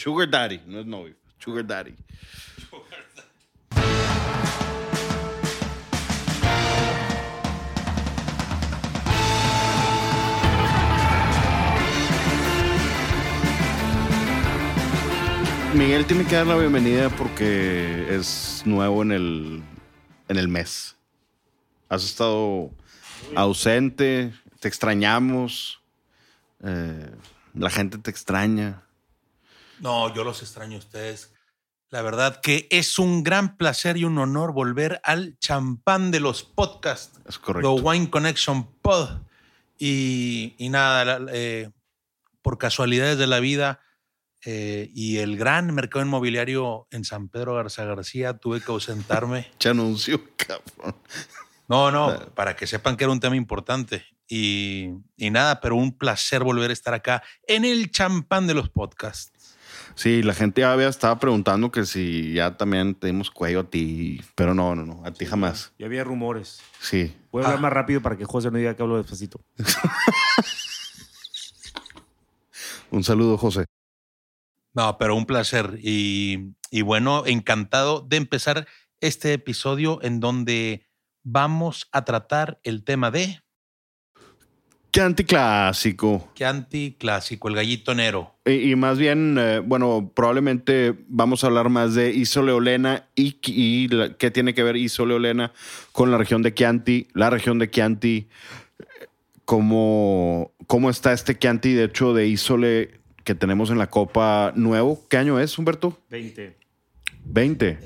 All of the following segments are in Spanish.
Sugar Daddy, no es novio. Sugar Daddy. Miguel tiene que dar la bienvenida porque es nuevo en el, en el mes. Has estado ausente, te extrañamos, eh, la gente te extraña. No, yo los extraño a ustedes. La verdad que es un gran placer y un honor volver al champán de los podcasts. Es correcto. The Wine Connection Pod. Y, y nada, eh, por casualidades de la vida eh, y el gran mercado inmobiliario en San Pedro Garza García, tuve que ausentarme. Te anunció, cabrón. No, no, para que sepan que era un tema importante. Y, y nada, pero un placer volver a estar acá en el champán de los podcasts. Sí, la gente ya había estado preguntando que si ya también te dimos cuello a ti, pero no, no, no, a ti jamás. Ya había rumores. Sí. Voy a hablar Ah. más rápido para que José no diga que hablo despacito. Un saludo, José. No, pero un placer. Y, y bueno, encantado de empezar este episodio en donde vamos a tratar el tema de Qué anticlásico. qué anticlásico, el gallito nero. Y, y más bien, eh, bueno, probablemente vamos a hablar más de Isoleolena y, y la- qué tiene que ver Isoleolena con la región de Chianti, la región de Chianti, cómo, cómo está este Chianti, de hecho, de Isole que tenemos en la Copa Nuevo. ¿Qué año es, Humberto? 20. 20.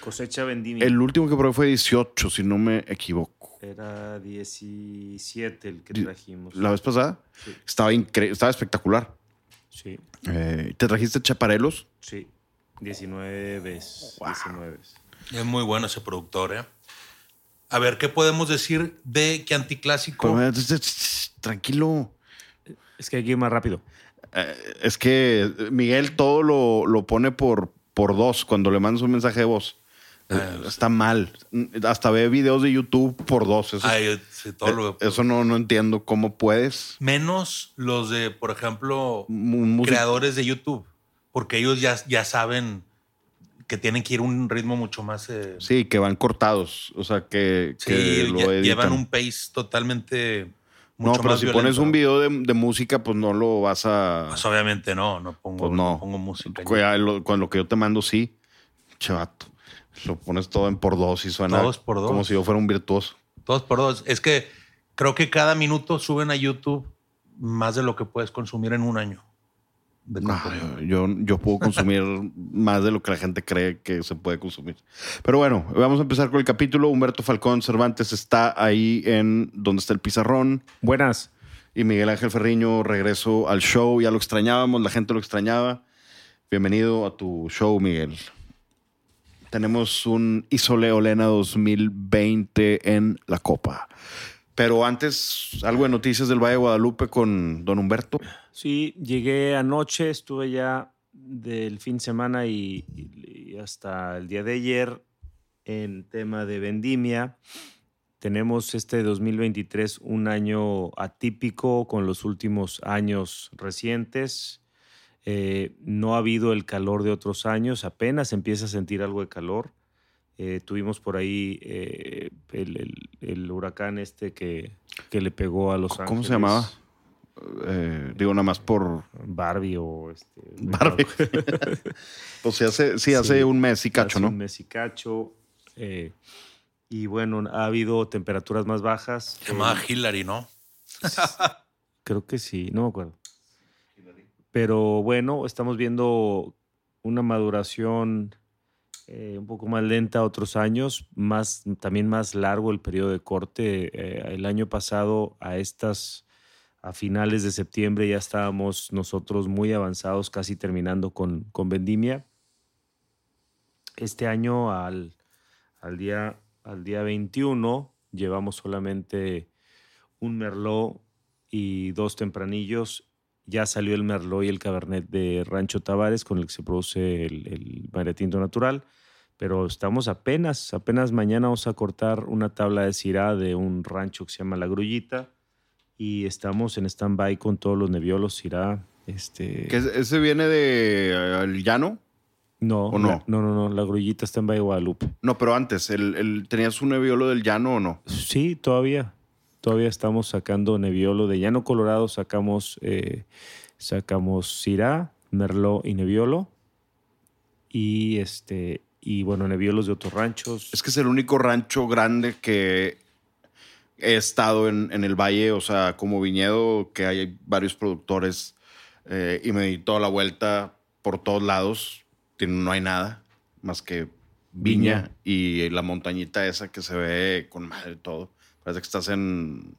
Cosecha vendimia. El último que probé fue 18, si no me equivoco. Era 17 el que trajimos. La vez pasada Sí. estaba, incre- estaba espectacular. Sí, Eh, ¿Te trajiste chaparelos? sí. 19 veces. 19. Es muy bueno ese productor, ¿eh? A ver, ¿qué podemos decir de qué anticlásico? Eh, tranquilo. Es que hay que ir más rápido. Eh, es que Miguel todo lo, lo pone por, por dos cuando le mandas un mensaje de voz. Eh, está mal. Hasta ve videos de YouTube por dos. Eso, Ay, sí, todo lo- eh, eso no, no entiendo cómo puedes. Menos los de, por ejemplo, creadores de YouTube, porque ellos ya, ya saben que tienen que ir a un ritmo mucho más... eh, Sí, que van cortados. O sea, que, sí, que lo lle- editan. llevan un pace totalmente... No, pero más si violento. pones un video de, de música, pues no lo vas a. Pues obviamente no, no pongo, Pues no. no pongo música. Lo- Con lo que yo te mando, sí. Chavato. Lo pones todo en por dos y suena Todos por dos. como si yo fuera un virtuoso. Dos por dos. Es que creo que cada minuto suben a YouTube más de lo que puedes consumir en un año. de No, contenido. yo, yo puedo consumir más de lo que la gente cree que se puede consumir. Pero bueno, vamos a empezar con el capítulo. Humberto Falcón Cervantes está ahí en donde está el pizarrón. Buenas. Y Miguel Ángel Ferriño regreso al show. Ya lo extrañábamos, la gente lo extrañaba. Bienvenido a tu show, Miguel. Tenemos un Isole Olena 2020 en la Copa. Pero antes, algo de noticias del Valle de Guadalupe con don Humberto. Sí, llegué anoche, estuve ya del fin de semana y, hasta el día de ayer en tema de vendimia. Tenemos este 2023 un año atípico con los últimos años recientes. Eh, no ha habido el calor de otros años, apenas empieza a sentir algo de calor. Eh, tuvimos por ahí eh, el, el- el huracán este que, que le pegó a Los Ángeles. ¿Cómo se llamaba? Eh, digo, nada más por Barbie o este. Barbie. pues sí, hace, sí, hace Sí, un mes y cacho, hace ¿no? Un mes y cacho. eh, y bueno, ha habido temperaturas más bajas. Se llamaba Hillary, ¿no? Creo que sí, no me acuerdo. Pero bueno, estamos viendo una maduración eh, un poco más lenta otros años, más, también más largo el periodo de corte. Eh, el año pasado, a estas, a finales de septiembre, ya estábamos nosotros muy avanzados, casi terminando con, con vendimia. Este año, al, al, día, al día 21, llevamos solamente un merlot y dos tempranillos. Ya salió el merlot y el cabernet de Rancho Tavares, con el que se produce el, el natural. Pero estamos apenas, apenas mañana vamos a cortar una tabla de Syrah de un rancho que se llama La Grullita. Y estamos en stand-by con todos los neviolos Syrah Este, ¿Que ese- ¿Ese viene de el llano? no, o no? no, no, no, la grullita está en Valle Guadalupe. No, pero antes, el, el- ¿tenías un Nebbiolo del llano o no? Sí, todavía. Todavía estamos sacando Nebbiolo de Llano Colorado. Sacamos, eh, sacamos Syrah, Merlot y Nebbiolo. Y este, y bueno, Nebbiolos de otros ranchos. Es que es el único rancho grande que he estado en, en el valle, o sea, como viñedo, que hay varios productores eh, y me di toda la vuelta por todos lados. No hay nada más que viña, Viña. y la montañita esa que se ve con madre todo. Parece que estás en...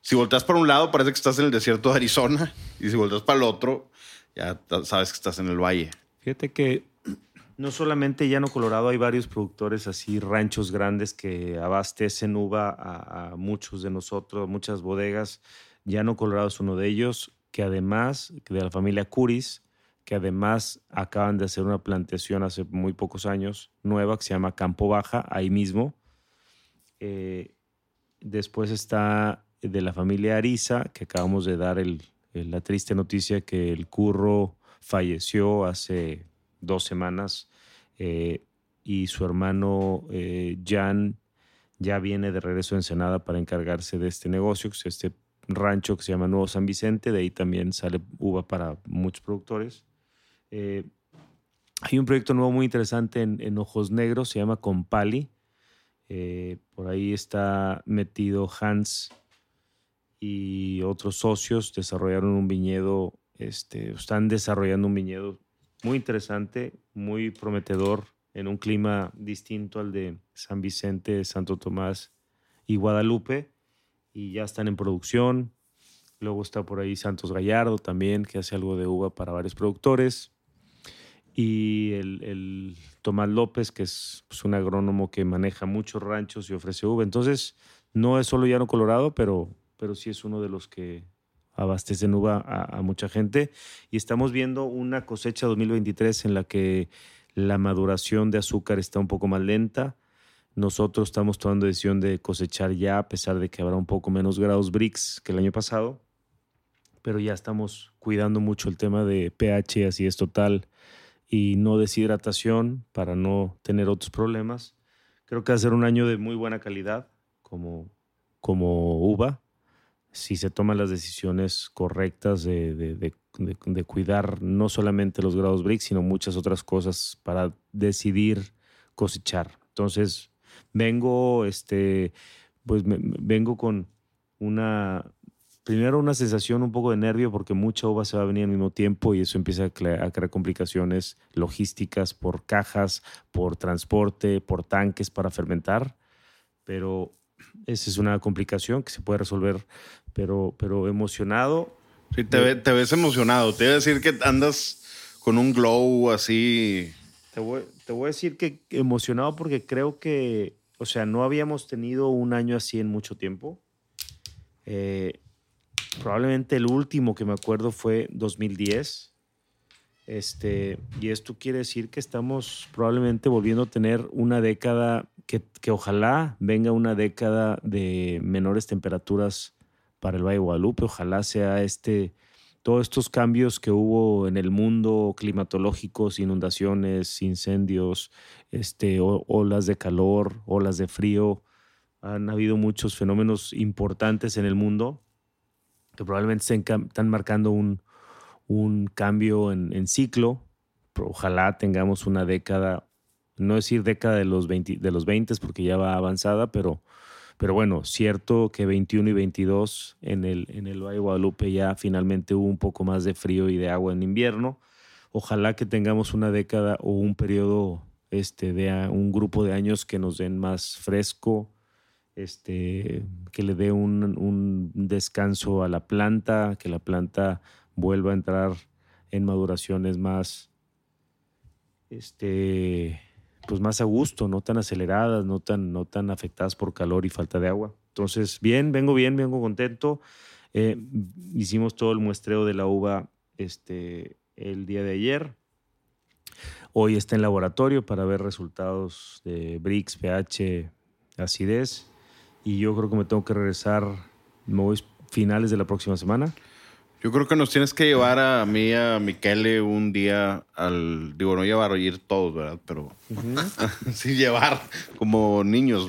Si volteas para un lado, parece que estás en el desierto de Arizona. Y si volteas para el otro, ya sabes que estás en el valle. Fíjate que no solamente Llano Colorado, hay varios productores así, ranchos grandes que abastecen uva a, muchos de nosotros, muchas bodegas. Llano Colorado es uno de ellos, que además, de la familia Curis, que además acaban de hacer una plantación hace muy pocos años, nueva, que se llama Campo Baja, ahí mismo. Eh, después está de la familia Ariza, que acabamos de dar el- la triste noticia que el curro falleció hace dos semanas eh, y su hermano eh, Jan ya viene de regreso a Ensenada para encargarse de este negocio, que es este rancho que se llama Nuevo San Vicente, de ahí también sale uva para muchos productores. Eh, hay un proyecto nuevo muy interesante en, en Ojos Negros, se llama Compali. Eh, por ahí está metido Hans y otros socios, desarrollaron un viñedo, este, están desarrollando un viñedo muy interesante, muy prometedor, en un clima distinto al de San Vicente, Santo Tomás y Guadalupe, y ya están en producción. Luego está por ahí Santos Gallardo también, que hace algo de uva para varios productores. Y el, el Tomás López, que es pues, un agrónomo que maneja muchos ranchos y ofrece uva. Entonces, no es solo Llano Colorado, pero, pero sí es uno de los que abastecen uva a, a mucha gente. Y estamos viendo una cosecha 2023 en la que la maduración de azúcar está un poco más lenta. Nosotros estamos tomando decisión de cosechar ya, a pesar de que habrá un poco menos grados BRICS que el año pasado. Pero ya estamos cuidando mucho el tema de pH, así es total, y no deshidratación para no tener otros problemas. Creo que va a ser un año de muy buena calidad como, como uva si se toman las decisiones correctas de, de- de- cuidar no solamente los grados BRICS, sino muchas otras cosas para decidir cosechar. Entonces, vengo, este, pues vengo con una, primero una sensación un poco de nervio porque mucha uva se va a venir al mismo tiempo y eso empieza a, cre- a crear complicaciones logísticas por cajas, por transporte, por tanques para fermentar, pero esa es una complicación que se puede resolver, pero, pero emocionado. Sí, te, ve- te ves emocionado. Te iba a decir que andas con un glow así. Te voy, te voy a decir que emocionado porque creo que, o sea, no habíamos tenido un año así en mucho tiempo. Eh, probablemente el último que me acuerdo fue 2010. Este, y esto quiere decir que estamos probablemente volviendo a tener una década que, que ojalá venga una década de menores temperaturas para el Valle de Guadalupe. Ojalá sea este, todos estos cambios que hubo en el mundo climatológicos, inundaciones, incendios, este, olas de calor, olas de frío. Han habido muchos fenómenos importantes en el mundo que probablemente estén están marcando un, un cambio en, ciclo. Pero ojalá tengamos una década, no decir década de los 20, de los 20 porque ya va avanzada, pero, pero bueno, cierto que 21 y 22 en el, en el Valle de Guadalupe ya finalmente hubo un poco más de frío y de agua en invierno. Ojalá que tengamos una década o un periodo, este, de un grupo de años que nos den más fresco, este, que le dé un, descanso a la planta, que la planta vuelva a entrar en maduraciones más, este, pues más a gusto, no tan aceleradas, no tan, no tan afectadas por calor y falta de agua. Entonces, bien, vengo bien, vengo contento. Eh, hicimos todo el muestreo de la uva este, el día de ayer. Hoy está en laboratorio para ver resultados de BRICS, pH, acidez. Y yo creo que me tengo que regresar, me voy finales de la próxima semana. Yo creo que nos tienes que llevar a mí, a Miquele, un día al. Digo, no llevar, ir todos, ¿verdad? Pero. sí, llevar como niños.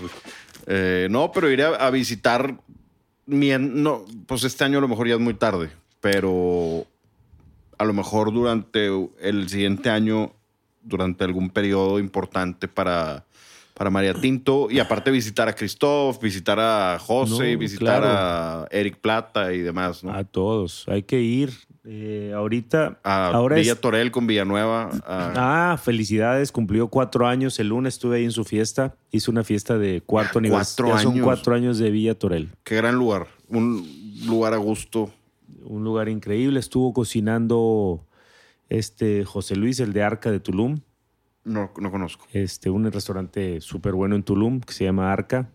Eh, no, pero iré a, a visitar. Mi, no, pues este año a lo mejor ya es muy tarde, pero a lo mejor durante el siguiente año, durante algún periodo importante para, para María Tinto, y aparte visitar a Christoph, visitar a José, No, visitar claro. a Eric Plata y demás, ¿no? A todos. Hay que ir. Eh, ahorita. a ahora Villa es- Torel con Villanueva. a- Ah, felicidades. Cumplió cuatro años. El lunes estuve ahí en su fiesta. Hizo una fiesta de cuarto Ah, aniversario. cuatro Ya Son cuatro años de Villa Torel. Qué gran lugar. Un lugar a gusto. Un lugar increíble. Estuvo cocinando este José Luis, el de Arca de Tulum. No, no conozco. Este, un restaurante súper bueno en Tulum que se llama Arca.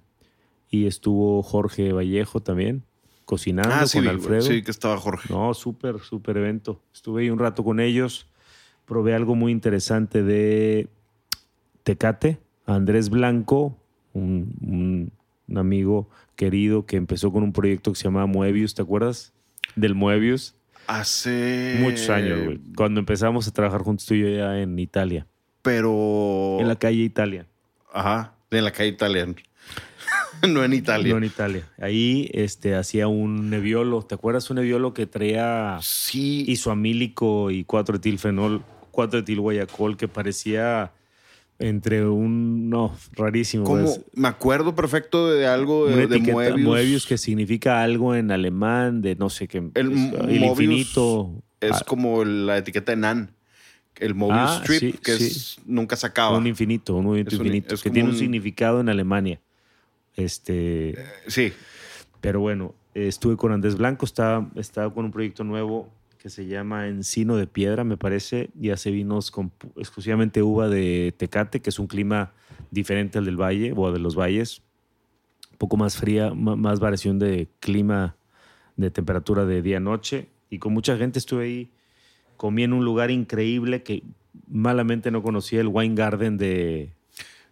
Y estuvo Jorge Vallejo también cocinando Ah, sí, con Alfredo. sí, que estaba Jorge. No, súper, súper evento. Estuve ahí un rato con ellos. Probé algo muy interesante de Tecate. Andrés Blanco, un, un- un amigo querido que empezó con un proyecto que se llamaba Moebius, ¿te acuerdas? Del Moebius. Hace. Muchos años, güey. Cuando empezamos a trabajar juntos tú y yo ya en Italia. Pero. En la calle Italia. Ajá, en la calle italiana. no en Italia. No en Italia. Ahí este, hacía un neviolo. ¿Te acuerdas un neviolo que traía Sí. isoamílico y 4-etilfenol, 4-etil guayacol, que parecía entre un. No, rarísimo. como, me acuerdo perfecto de algo de, de Moebius. Moebius. que significa algo en alemán, de no sé qué. El es- Moebius infinito. Es Ah, como la etiqueta de Nan. El Mobius Ah, Strip, sí, que sí. es, nunca se acaba. un infinito, un movimiento infinito, que tiene un un- significado en Alemania. Este. Sí. Pero bueno, eh, estuve con Andrés Blanco, estaba, estaba con un proyecto nuevo que se llama Encino de Piedra, me parece, y hace vinos con exclusivamente uva de Tecate, que es un clima diferente al del valle o de los valles, un poco más fría, más variación de clima, de temperatura de día-noche, y con mucha gente estuve ahí, comí en un lugar increíble que malamente no conocía, el Wine Garden de,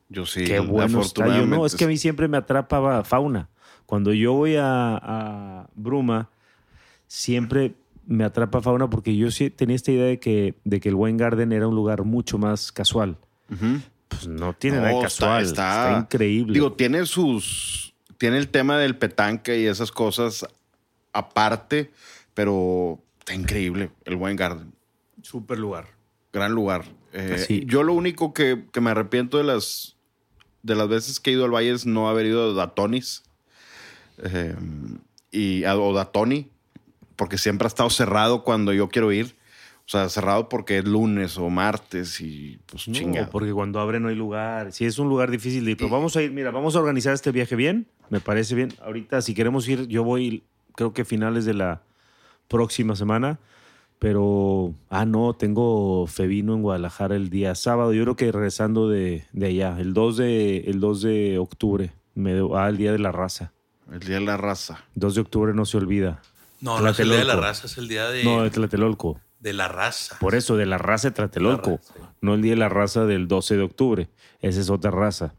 Yo sí. Qué bueno está. Yo no, es que a mí siempre me atrapa fauna. Cuando yo voy a, a Bruma, siempre me atrapa fauna porque yo sí tenía esta idea de que, de que el Wine Garden era un lugar mucho más casual. Pues no tiene No, nada de está- casual. está- Está, increíble. Digo, tiene sus. Tiene el tema del petanque y esas cosas aparte, pero está increíble el Wine Garden. Súper lugar. Gran lugar. Eh, Sí. Yo lo único que, que me arrepiento de las, de las veces que he ido al Valle es no haber ido a Datonis eh, y, a- o Datoni, porque siempre ha estado cerrado cuando yo quiero ir. O sea, cerrado porque es lunes o martes y pues No, chingado. porque cuando abre no hay lugar. Sí, es un lugar difícil de ir. Pero vamos a ir, mira, vamos a organizar este viaje bien. Me parece bien. Ahorita, si queremos ir, yo voy, creo que finales de la próxima semana. Pero, ah, no, tengo Fevino en Guadalajara el día sábado. Yo creo que regresando de, de allá, el 2 de, el 2 de octubre, me, ah, el día de la raza. El día de la raza. 2 de octubre no se olvida. No, no es el día de la raza, es el día de, No, de Tlatelolco. de la raza. Por eso, de la raza de Tlatelolco. La raza, sí. No el día de la raza del 12 de octubre. Esa es otra raza.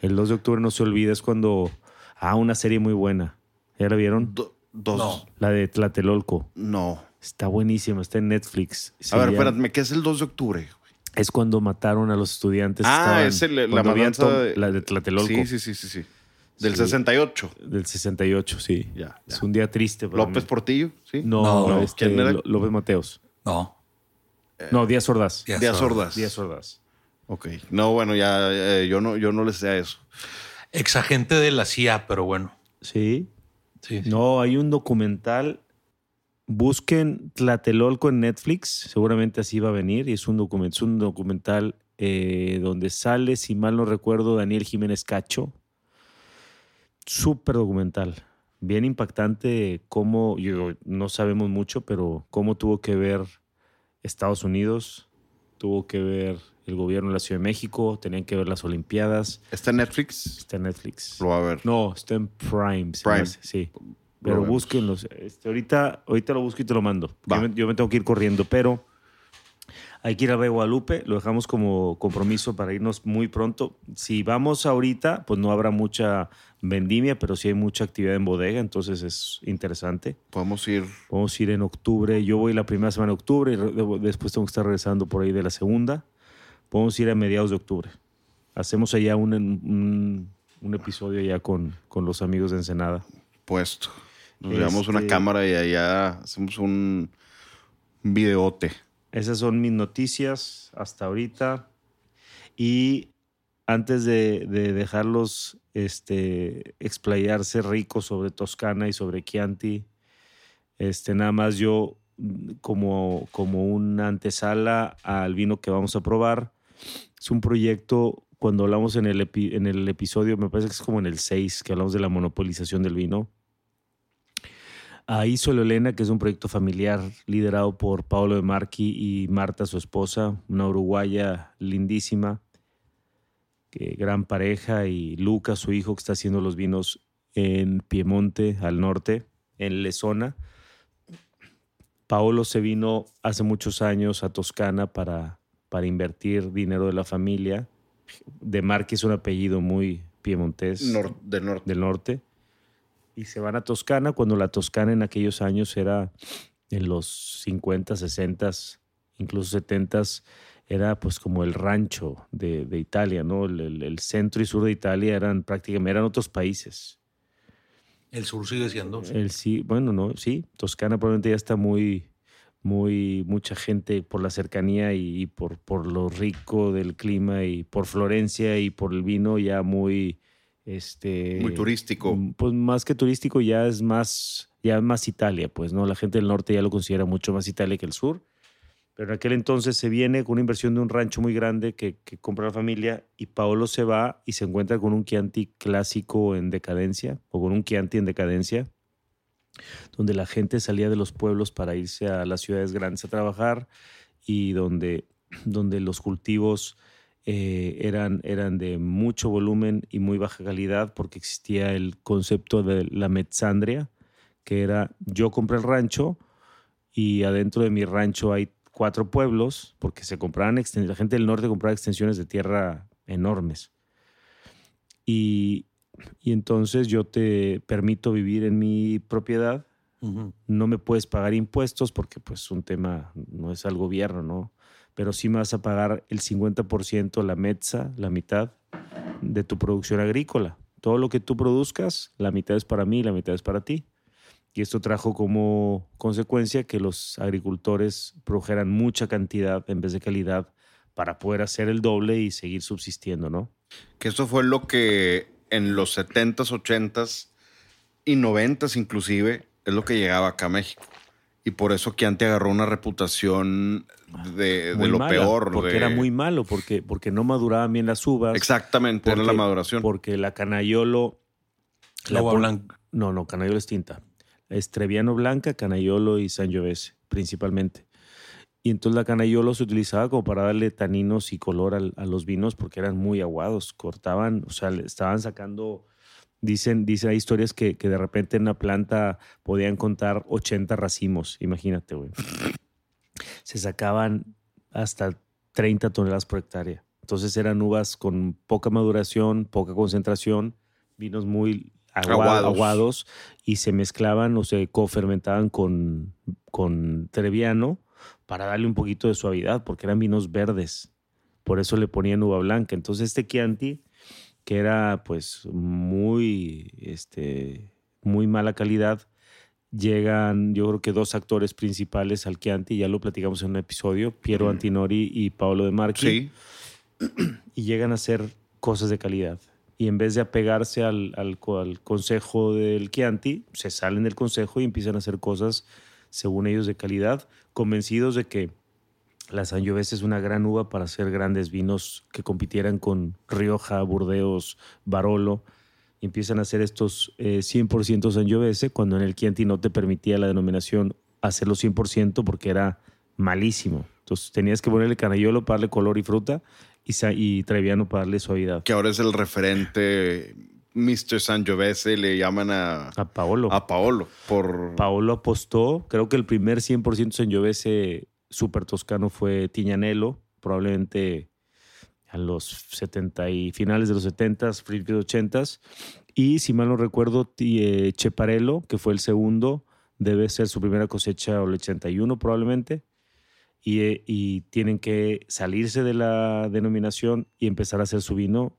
El 2 de octubre no se olvida, es cuando. Ah, una serie muy buena. ¿Ya la vieron? Do- dos. No. La de Tlatelolco. No. Está buenísima, está en Netflix. Se A ver, llama- espérame, ¿qué es el 2 de octubre? Es cuando mataron a los estudiantes. Ah, Estaban- es el- la matanza de- La de Tlatelolco. Sí, sí, sí, sí, sí. Del Sí. 68. Del 68, sí. Ya, Es ya. un día triste. para López mí. Portillo, ¿sí? No, No, este, ¿quién era? López Mateos. No. No, Díaz Ordaz. Díaz Díaz Ordaz. Ordaz. Díaz Ordaz. Ok. No, bueno, ya eh, yo no, yo no le sé a eso. Exagente de la CIA, pero bueno. Sí. Sí, sí. No, hay un documental. Busquen Tlatelolco en Netflix, seguramente así va a venir. Y es un, document- es un documental eh, donde sale, si mal no recuerdo, Daniel Jiménez Cacho. Súper documental. Bien impactante cómo, yo, no sabemos mucho, pero cómo tuvo que ver Estados Unidos, tuvo que ver el gobierno de la Ciudad de México, tenían que ver las Olimpiadas. ¿Está en Netflix? Está en Netflix. Lo va a ver. No, está en Prime. Prime. sí. Pero búsquenlos. Este, ahorita, ahorita lo busco y te lo mando. Yo me, yo me tengo que ir corriendo, pero Hay que ir a Guadalupe, lo dejamos como compromiso para irnos muy pronto. Si vamos ahorita, pues no habrá mucha vendimia, pero sí hay mucha actividad en bodega, entonces es interesante. Podemos ir. Podemos ir en octubre. Yo voy la primera semana de octubre y después tengo que estar regresando por ahí de la segunda. Podemos ir a mediados de octubre. Hacemos allá un, un, un episodio ya con, con los amigos de Ensenada. Puesto. Nos llevamos una Este- cámara y allá hacemos un videote. Esas son mis noticias hasta ahorita. Y antes de, de dejarlos este, explayarse rico sobre Toscana y sobre Chianti, este, nada más yo como, como una antesala al vino que vamos a probar. Es un proyecto, cuando hablamos en el, epi- en el episodio, me parece que es como en el 6, que hablamos de la monopolización del vino. Ahí Solo Elena, que es un proyecto familiar liderado por Paolo de Marchi y Marta, su esposa, una uruguaya lindísima, que gran pareja, y Lucas, su hijo, que está haciendo los vinos en Piemonte, al norte, en Lesona. Paolo se vino hace muchos años a Toscana para, para invertir dinero de la familia. De Marchi es un apellido muy piemontés Nor- del norte. del norte y se van a Toscana cuando la Toscana en aquellos años era en los 50, 60, incluso 70 era pues como el rancho de, de Italia, ¿no? El, el- el centro y sur de Italia eran prácticamente eran otros países. El sur sigue siendo. sí. El sí, bueno, no, sí, Toscana probablemente ya está muy muy mucha gente por la cercanía y, y por, por lo rico del clima y por Florencia y por el vino ya muy este Muy turístico. Pues más que turístico ya es más, ya más Italia, pues, ¿no? La gente del norte ya lo considera mucho más Italia que el sur. Pero en aquel entonces se viene con una inversión de un rancho muy grande que, que compra la familia y Paolo se va y se encuentra con un Chianti clásico en decadencia o con un Chianti en decadencia, donde la gente salía de los pueblos para irse a las ciudades grandes a trabajar y donde, donde los cultivos eh, eran, eran de mucho volumen y muy baja calidad porque existía el concepto de la mezzandria, que era yo compré el rancho y adentro de mi rancho hay cuatro pueblos, porque se compraban, la gente del norte compraba extensiones de tierra enormes. Y, y entonces yo te permito vivir en mi propiedad, no me puedes pagar impuestos porque pues un tema no es al gobierno, ¿no? Pero sí me vas a pagar el 50% la mezza, la mitad de tu producción agrícola. Todo lo que tú produzcas, la mitad es para mí, la mitad es para ti. Y esto trajo como consecuencia que los agricultores produjeran mucha cantidad en vez de calidad para poder hacer el doble y seguir subsistiendo, ¿no? Que eso fue lo que en los 70s, 80s y 90s inclusive es lo que llegaba acá a México. Y por eso Chianti agarró una reputación de, de lo mala, peor. Porque de- era muy malo, porque, porque no maduraban bien las uvas. Exactamente, era la Porque- maduración. Porque la canayolo. La uva blanca. No, no, canayolo es tinta. Es Trebbiano blanca, canayolo y sangiovese, principalmente. Y entonces la canayolo se utilizaba como para darle taninos y color al- a, los vinos porque eran muy aguados. Cortaban, o sea, le estaban sacando. Dicen, dicen, hay historias que, que de repente en una planta podían contar 80 racimos. Imagínate, güey. Se sacaban hasta 30 toneladas por hectárea. Entonces eran uvas con poca maduración, poca concentración, vinos muy agua- Aguados. aguados. y se mezclaban o se cofermentaban con, con Trebbiano para darle un poquito de suavidad, porque eran vinos verdes. Por eso le ponían uva blanca. Entonces este Chianti, que era pues muy, este, muy mala calidad, llegan yo creo que dos actores principales al Chianti, ya lo platicamos en un episodio, Piero Antinori y Paolo De Marchi Sí. y llegan a hacer cosas de calidad. Y en vez de apegarse al, al co- al consejo del Chianti, se salen del consejo y empiezan a hacer cosas, según ellos, de calidad, convencidos de que la Sangiovese es una gran uva para hacer grandes vinos que compitieran con Rioja, Burdeos, Barolo. Y empiezan a hacer estos eh, 100% Sangiovese cuando en el Chianti no te permitía la denominación hacerlo 100% porque era malísimo. Entonces tenías que ponerle canayolo para darle color y fruta y, y Treviano para darle suavidad. Que ahora es el referente Mr. Sangiovese, le llaman a, A Paolo. a Paolo. Por, Paolo apostó, creo que el primer 100% Sangiovese super toscano fue Tiñanelo, probablemente a los 70 y finales de los 70, principios 80 y si mal no recuerdo, eh, Cheparello, que fue el segundo, debe ser su primera cosecha o el 81 probablemente. Y, eh, y, tienen que salirse de la denominación y empezar a hacer su vino.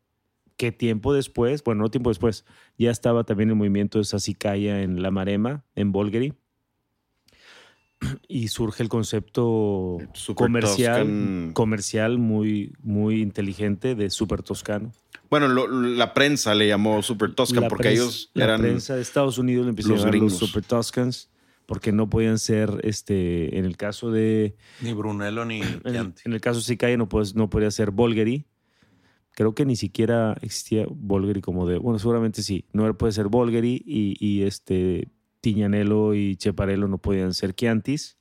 ¿Qué tiempo después? Bueno, no tiempo después, ya estaba también el movimiento de Sassicaia en La Marema, en Bolgheri y surge el concepto comercial, comercial muy, muy inteligente de Super Toscano. Bueno, la prensa le llamó Super Toscan porque ellos la eran. La prensa de Estados Unidos le empezaron a llamar los Super Toscans porque no podían ser, este, en el caso de. Ni Brunello ni En, en el caso de Sicaya no, no podía ser Bolgheri. Creo que ni siquiera existía Bolgheri como de. Bueno, seguramente sí. No puede ser Bolgheri y, y este Tiñanelo y Cheparello no podían ser Chiantis.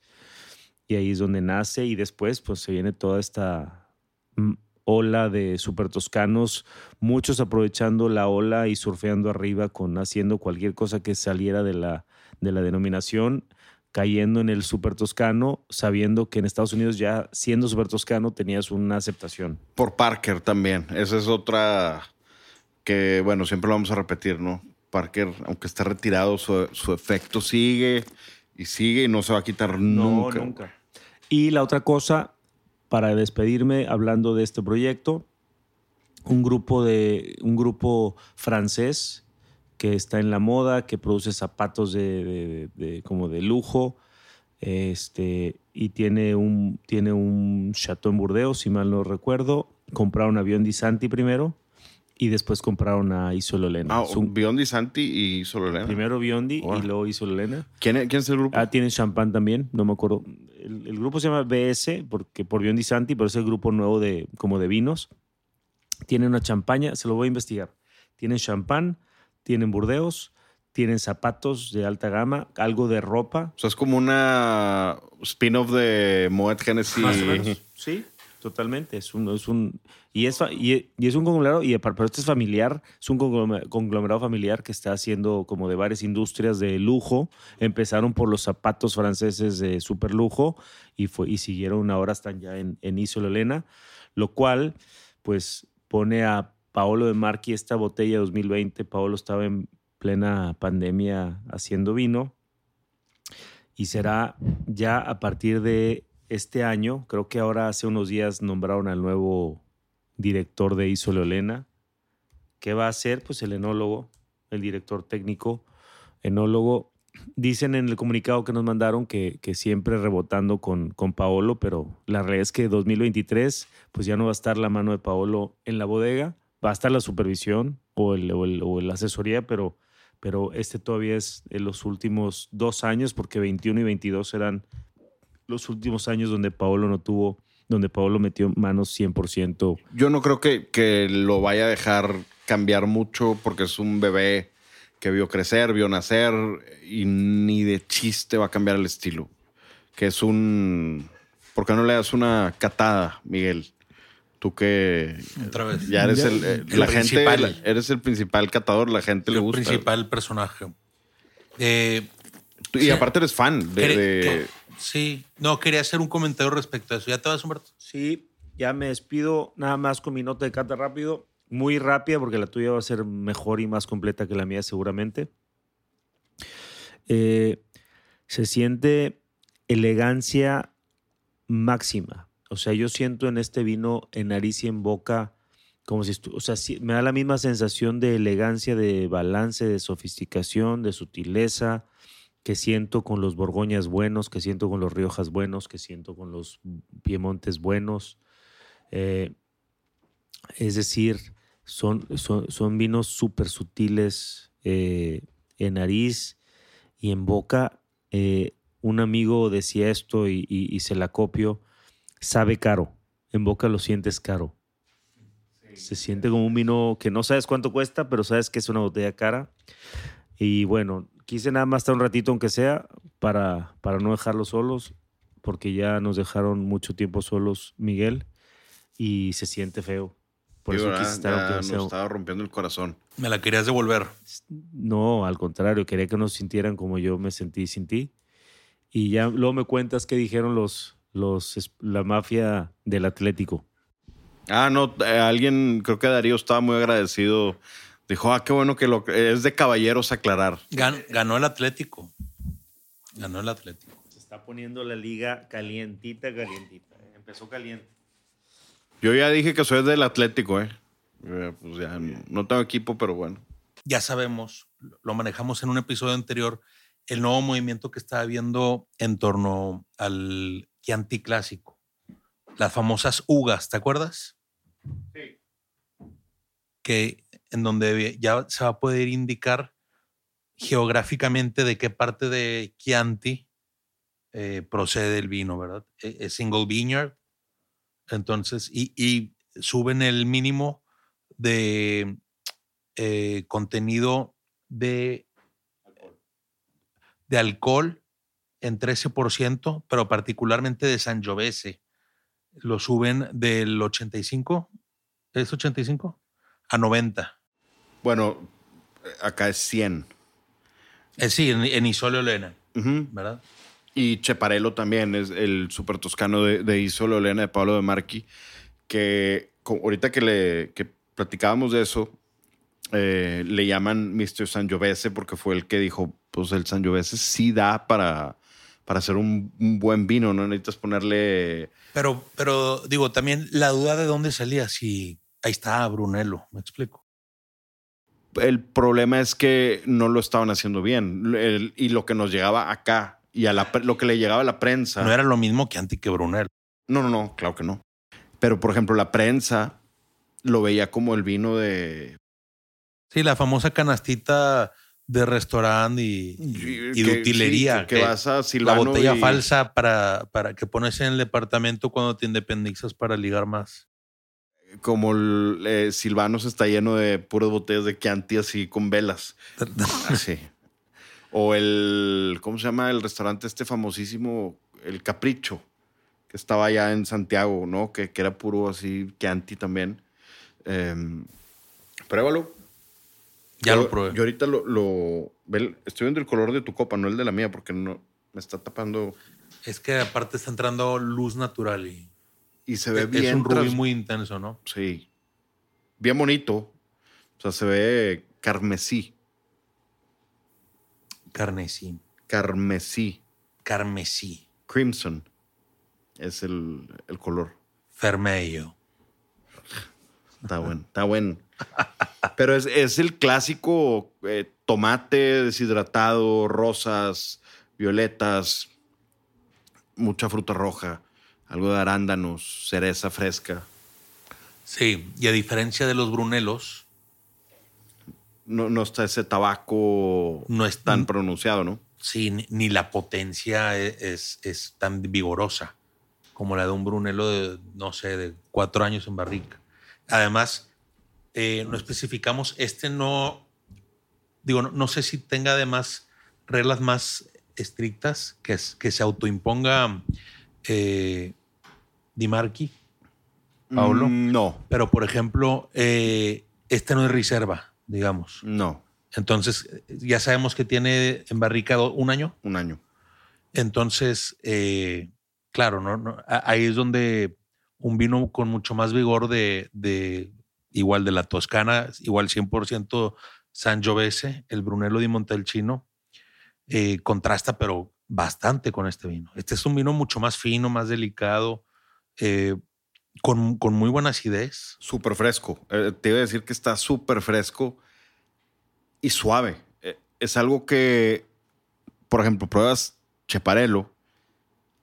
Y ahí es donde nace y después pues se viene toda esta mm, ola de super toscanos, muchos aprovechando la ola y surfeando arriba con haciendo cualquier cosa que saliera de la, de la denominación, cayendo en el super toscano, sabiendo que en Estados Unidos ya siendo super toscano tenías una aceptación. Por Parker también, esa es otra que bueno, siempre lo vamos a repetir, ¿no? Parker, aunque está retirado, su, efecto sigue y sigue y no se va a quitar nunca. nunca. Y la otra cosa, para despedirme, hablando de este proyecto, un grupo, de, un grupo francés que está en la moda, que produce zapatos de, como de lujo, este, y tiene un, tiene un chateau en Burdeos, si mal no recuerdo. Compraron avión Di Santi primero y después compraron a Isololena. Ah, un... Biondi, Santi y Isololena. Primero Biondi y luego Isololena. ¿Quién ¿Quién es el grupo? Ah, tienen champán también, no me acuerdo. El, grupo se llama BS porque por Biondi Santi, pero es el grupo nuevo de como de vinos. Tienen una champaña, se lo voy a investigar. Tienen champán, tienen burdeos, tienen zapatos de alta gama, algo de ropa. O sea, es como una spin-off de Moet Genesis. Sí, totalmente. Es un, es un y es, y, es un conglomerado, y pero este es familiar, es un conglomerado familiar que está haciendo como de varias industrias de lujo. Empezaron por los zapatos franceses de super lujo y, fue, y siguieron ahora están ya en, en Isololena, lo cual pues pone a Paolo de Marchi esta botella 2020. Paolo estaba en plena pandemia haciendo vino y será ya a partir de este año, creo que ahora hace unos días nombraron al nuevo director de Isole Olena. ¿Qué va a hacer? Pues el enólogo, el director técnico, enólogo. Dicen en el comunicado que nos mandaron que, que, siempre rebotando con, con Paolo, pero la realidad es que 2023, pues ya no va a estar la mano de Paolo en la bodega, va a estar la supervisión o, el, o, el, la asesoría, pero, pero este todavía es en los últimos dos años, porque 21 y 22 eran los últimos años donde Paolo no tuvo, donde Paolo metió manos 100%. Yo no creo que, que lo vaya a dejar cambiar mucho porque es un bebé que vio crecer, vio nacer y ni de chiste va a cambiar el estilo. Que es un... ¿Por qué no le das una catada, Miguel? Tú que Otra vez. ya eres el, eh, la gente, eres el principal catador, la gente le gusta. El principal personaje. Eh, y aparte eres fan de, Sí, no, quería hacer un comentario respecto a eso. ¿Ya te vas, Humberto? Sí, ya me despido nada más con mi nota de cata rápido. Muy rápida porque la tuya va a ser mejor y más completa que la mía seguramente. Eh, se siente elegancia máxima. O sea, yo siento en este vino en nariz y en boca como si, o sea, me da la misma sensación de elegancia, de balance, de sofisticación, de sutileza, que siento con los Borgoñas buenos, que siento con los Riojas buenos, que siento con los Piemontes buenos. Eh, es decir, son, son, vinos súper sutiles eh, en nariz y en boca. Eh, un amigo decía esto y, se la copio, sabe caro, en boca lo sientes caro. Se siente como un vino que no sabes cuánto cuesta, pero sabes que es una botella cara. Y bueno, quise nada más estar un ratito, aunque sea, para, para no dejarlos solos, porque ya nos dejaron mucho tiempo solos Miguel y se siente feo. Por eso quise estar nos estaba rompiendo el corazón. ¿Me la querías devolver? No, al contrario, quería que nos sintieran como yo me sentí sin ti. Y ya luego me cuentas qué dijeron los, los, la mafia del Atlético. Ah, no, eh, alguien, creo que Darío estaba muy agradecido. Dijo, ah, qué bueno que lo es de caballeros aclarar. Gan- ganó el Atlético. Ganó el Atlético. Se está poniendo la liga calientita, calientita. Empezó caliente. Yo ya dije que soy del Atlético, eh. Eh, Pues ya no tengo equipo, pero bueno. Ya sabemos, lo manejamos en un episodio anterior, el nuevo movimiento que está habiendo en torno al Chianti clásico. Las famosas ugas, ¿te acuerdas? Sí. que en donde ya se va a poder indicar geográficamente de qué parte de Chianti eh, procede el vino, ¿verdad? E- Es single vineyard. Entonces, y, y suben el mínimo de eh, contenido de, de alcohol en 13%, pero particularmente de Sangiovese. Lo suben del 85, ¿es 85? A 90. Bueno, eh, acá es 100. Eh, sí, en, en Isole Olena, Ujú. ¿verdad? Y Cheparello también es el super toscano de, de Isolo Elena de Pablo de Marqui. Que ahorita que, le, que platicábamos de eso, eh, le llaman Mr. Sangiovese porque fue el que dijo: Pues el Sangiovese sí da para, para hacer un, un buen vino, no necesitas ponerle. Pero, pero digo, también la duda de dónde salía, si ahí está Brunello, me explico. El problema es que no lo estaban haciendo bien. El- y lo que nos llegaba acá y a la, lo que le llegaba a la prensa. No era lo mismo que Anti que Brunello. No, no, no, claro que no. Pero, por ejemplo, la prensa lo veía como el vino de... Sí, la famosa canastita de restaurante y, y de que- utilería. sí, que, que vas a la botella y- falsa para, para que pones en el departamento cuando te independizas para ligar más. Como el, eh, Silvanos está lleno de puras botellas de Chianti así con velas. Así. O el... ¿Cómo se llama el restaurante este famosísimo? El Capricho. Que estaba allá en Santiago, ¿no? Que, que era puro así Chianti también. Em, pruébalo. ya Yo- lo probé. Yo ahorita lo, lo- estoy viendo el color de tu copa, no el de la mía, porque no me está tapando es que aparte está entrando luz natural y y se ve es bien. un rubí muy intenso, ¿no? Sí. Bien bonito. O sea, se ve carmesí. Carmesí. Carmesí. Carmesí. Crimson es el, el color. Fermello. Está bueno, está bueno. Pero es, es el clásico eh, tomate deshidratado, rosas, violetas, mucha fruta roja, algo de arándanos, cereza fresca. Sí, y a diferencia de los Brunelos, No, no está ese tabaco no es tan tan, pronunciado, ¿no? sí, ni, ni la potencia e- es, es tan vigorosa como la de un Brunello de, no sé, de cuatro años en barrica. Además, eh, no especificamos, este no, digo, no, no sé si tenga además reglas más estrictas que, es- que se autoimponga eh, Di Marchi. Mm, No, pero por ejemplo, eh, este no es reserva, digamos. no, Entonces, ya sabemos que tiene en barrica do- un año. un año. Entonces, eh, claro, ¿no? Ahí es donde un vino con mucho más vigor de, de igual de la Toscana, igual 100% Sangiovese, el Brunello di Montalcino, eh, contrasta, pero bastante con este vino. Este es un vino mucho más fino, más delicado, eh, con, con muy buena acidez. Súper fresco. Eh, te iba a decir que está súper fresco y suave. Eh, es algo que, por ejemplo, pruebas Cheparello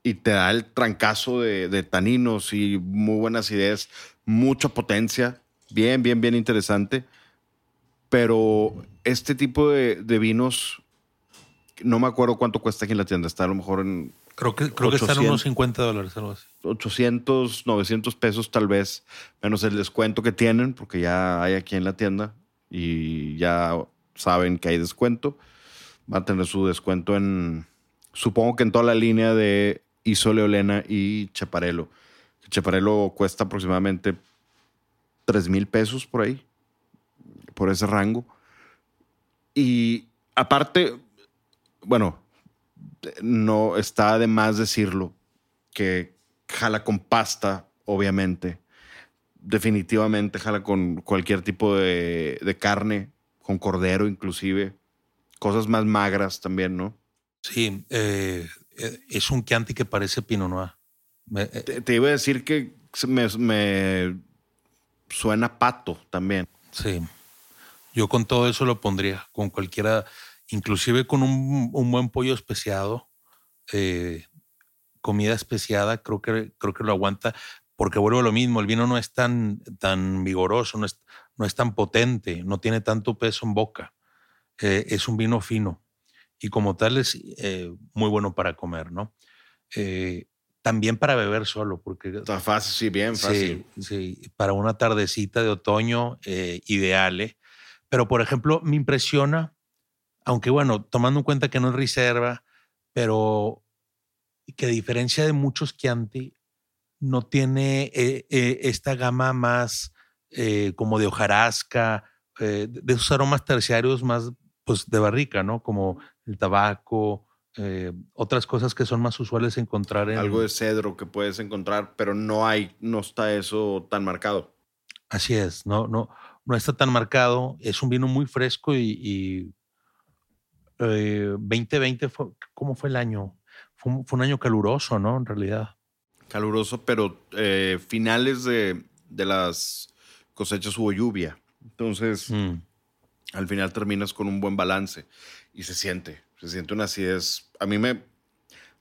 y te da el trancazo de, de taninos y muy buena acidez, mucha potencia, bien, bien, bien interesante. Pero este tipo de, de vinos, no me acuerdo cuánto cuesta aquí en la tienda, está a lo mejor en Creo que, creo que están 800. unos 50 dólares, algo así. 800, 900 pesos tal vez, menos el descuento que tienen, porque ya hay aquí en la tienda y ya saben que hay descuento. Va a tener su descuento en, supongo que en toda la línea de Isole Olena y Chaparello. Chaparello cuesta aproximadamente 3 mil pesos por ahí, por ese rango. Y aparte, bueno, no está de más decirlo, que jala con pasta, obviamente. Definitivamente jala con cualquier tipo de, de carne, con cordero inclusive. Cosas más magras también, ¿no? Sí, eh, eh, es un Chianti que parece Pinot Noir. Me- eh, Te, te iba a decir que me, me suena pato también. Sí. Yo con todo eso lo pondría, con cualquiera, inclusive con un, un buen pollo especiado, eh, comida especiada, creo que, creo que lo aguanta, porque vuelvo a lo mismo, el vino no es tan, tan vigoroso, no es, no es tan potente, no tiene tanto peso en boca. Eh, es un vino fino y como tal es eh, muy bueno para comer, ¿no? También para beber solo, porque Está fácil, sí, bien fácil. Sí, sí, para una tardecita de otoño ideal. Pero, por ejemplo, me impresiona, aunque bueno, tomando en cuenta que no es reserva, pero que a diferencia de muchos Chianti, no tiene eh, eh, esta gama más eh, como de hojarasca, de esos aromas terciarios más pues de barrica, ¿no? Como el tabaco, eh, otras cosas que son más usuales encontrar en... Algo de cedro que puedes encontrar, pero no hay, no está eso tan marcado. Así es, no, no, no está tan marcado. Es un vino muy fresco y, y, eh, 2020 fue, ¿cómo fue el año? Fue un, fue un año caluroso, ¿no? En realidad. Caluroso, pero eh, finales de, de las cosechas hubo lluvia. Entonces, Mm, al final terminas con un buen balance y se siente, se siente una acidez. A mí me.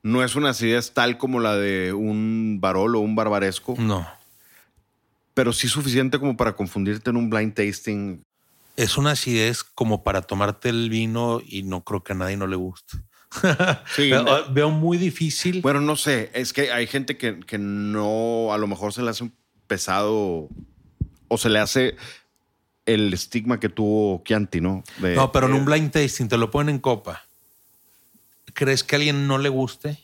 No es una acidez tal como la de un varol o un barbaresco, No, pero sí suficiente como para confundirte en un blind tasting. Es una acidez como para tomarte el vino y no creo que a nadie no le guste. Sí, Veo, no- veo muy difícil. Bueno, no sé, es que hay gente que, que no, a lo mejor se le hace un pesado o se le hace el estigma que tuvo Chianti, ¿no? De- no, pero en eh, un blind tasting te lo ponen en copa. ¿Crees que a alguien no le guste?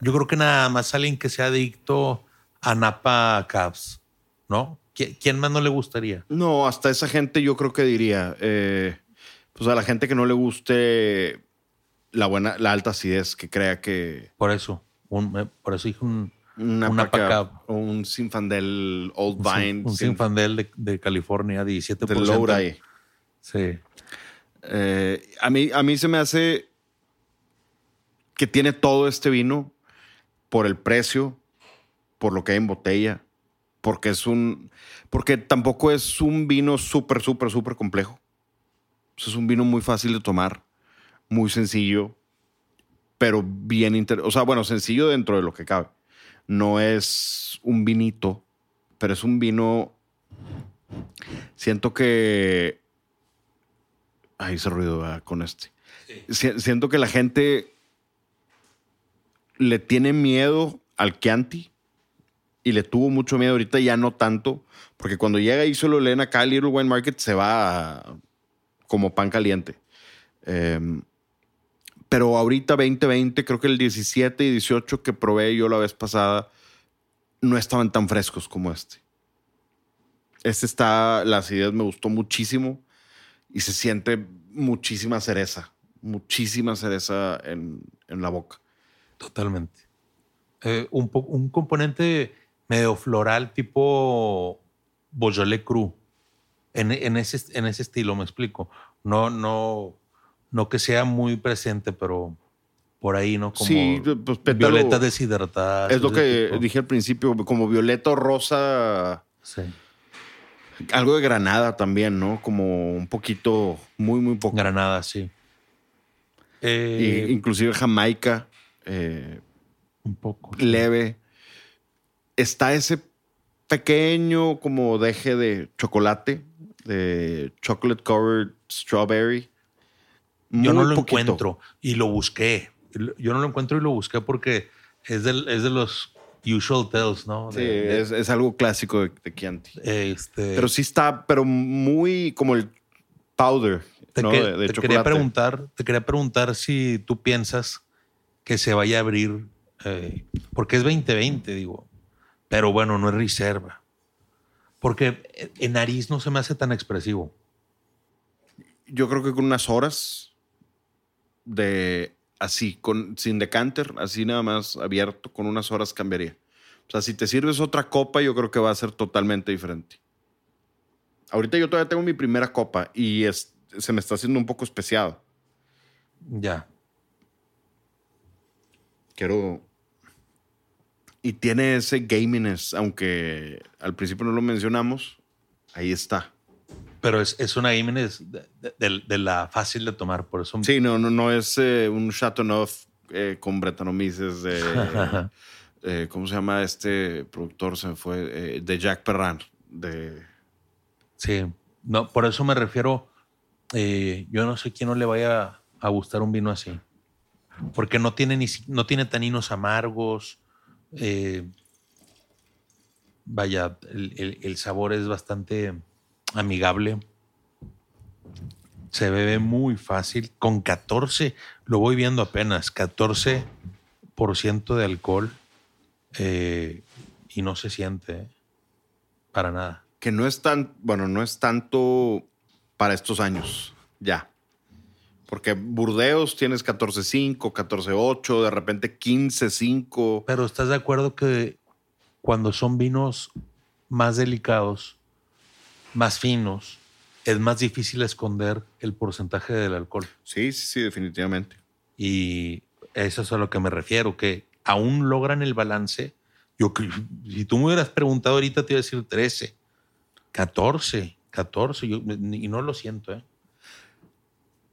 Yo creo que nada más alguien que sea adicto a Napa Cabs, ¿no? ¿Qui- ¿Quién más no le gustaría? No, hasta esa gente yo creo que diría, eh, pues a la gente que no le guste la buena, la alta acidez, que crea que Por eso, un- eh, por eso dije un, una Un paca Sinfandel Old Vine un sin- Sinfandel de, de California, 17%. del Lowry. Sí. Eh, a, mí, a mí se me hace que tiene todo este vino por el precio, por lo que hay en botella, porque es un. Porque tampoco es un vino súper, súper, súper complejo. Es un vino muy fácil de tomar, muy sencillo, pero bien. inter- O sea, bueno, sencillo dentro de lo que cabe. No es un vinito, pero es un vino. Siento que Ahí hice ruido ¿verdad? con este. Si- Siento que la gente le tiene miedo al Chianti y le tuvo mucho miedo. Ahorita ya no tanto, porque cuando llega y solo leen acá al Little Wine Market se va como pan caliente. Em, pero ahorita 2020, creo que el 17 y 18 que probé yo la vez pasada, no estaban tan frescos como este. Este está, la acidez me gustó muchísimo y se siente muchísima cereza, muchísima cereza en, en la boca. Totalmente. Eh, un, un componente medio floral tipo Beaujolais Cru. En, en ese, en ese estilo, me explico. No, no, no que sea muy presente, pero por ahí, ¿no? Como sí, pues pétalo violetas deshidratadas. es lo que tipo. dije al principio, como violeta o rosa, Sí. algo de granada también, ¿no? Como un poquito, muy, muy poco. Granada, sí. Y Eh, inclusive Jamaica, eh, un poco. leve. Está ese pequeño como deje de chocolate, de chocolate covered strawberry. Yo no lo poquito. encuentro y lo busqué. Yo no lo encuentro y lo busqué porque es, del, es de los usual tells, ¿no? Sí, De- de- es, es algo clásico de, de Chianti. este, Pero sí está, pero muy como el powder, te, ¿no? que- de te chocolate. quería preguntar, te quería preguntar si tú piensas que se vaya a abrir, eh, porque es 2020, digo, pero bueno, no es reserva. Porque en nariz no se me hace tan expresivo. Yo creo que con unas horas de así, con, sin decanter, así nada más abierto, con unas horas cambiaría. O sea, si te sirves otra copa, yo creo que va a ser totalmente diferente. Ahorita yo todavía tengo mi primera copa y es- se me está haciendo un poco especiado. Ya. Quiero. Y tiene ese gaminess, aunque al principio no lo mencionamos. Ahí está. Pero es, es una Jiménez de, de- de- la fácil de tomar, por eso. Sí, no, no, no es eh, un Chateauneuf eh, con Bretanomices de. eh, ¿Cómo se llama este productor? Se fue. eh, de Jack Perran. De. Sí, no, por eso me refiero. eh, yo no sé quién no le vaya a gustar un vino así. Porque no tiene, ni, no tiene taninos amargos. Eh, vaya, el, sabor es bastante amigable. Se bebe muy fácil. Con 14, lo voy viendo apenas, 14% de alcohol. eh, y no se siente eh, para nada. Que no es tan. Bueno, no es tanto para estos años. Ya. Porque Burdeos tienes 14.5, 14.8, de repente 15.5. Pero ¿estás de acuerdo que cuando son vinos más delicados, más finos, es más difícil esconder el porcentaje del alcohol? Sí, sí, sí, definitivamente. Y eso es a lo que me refiero, que aún logran el balance. Yo, si tú me hubieras preguntado ahorita, te iba a decir 13, 14, 14, yo- y no lo siento, ¿eh?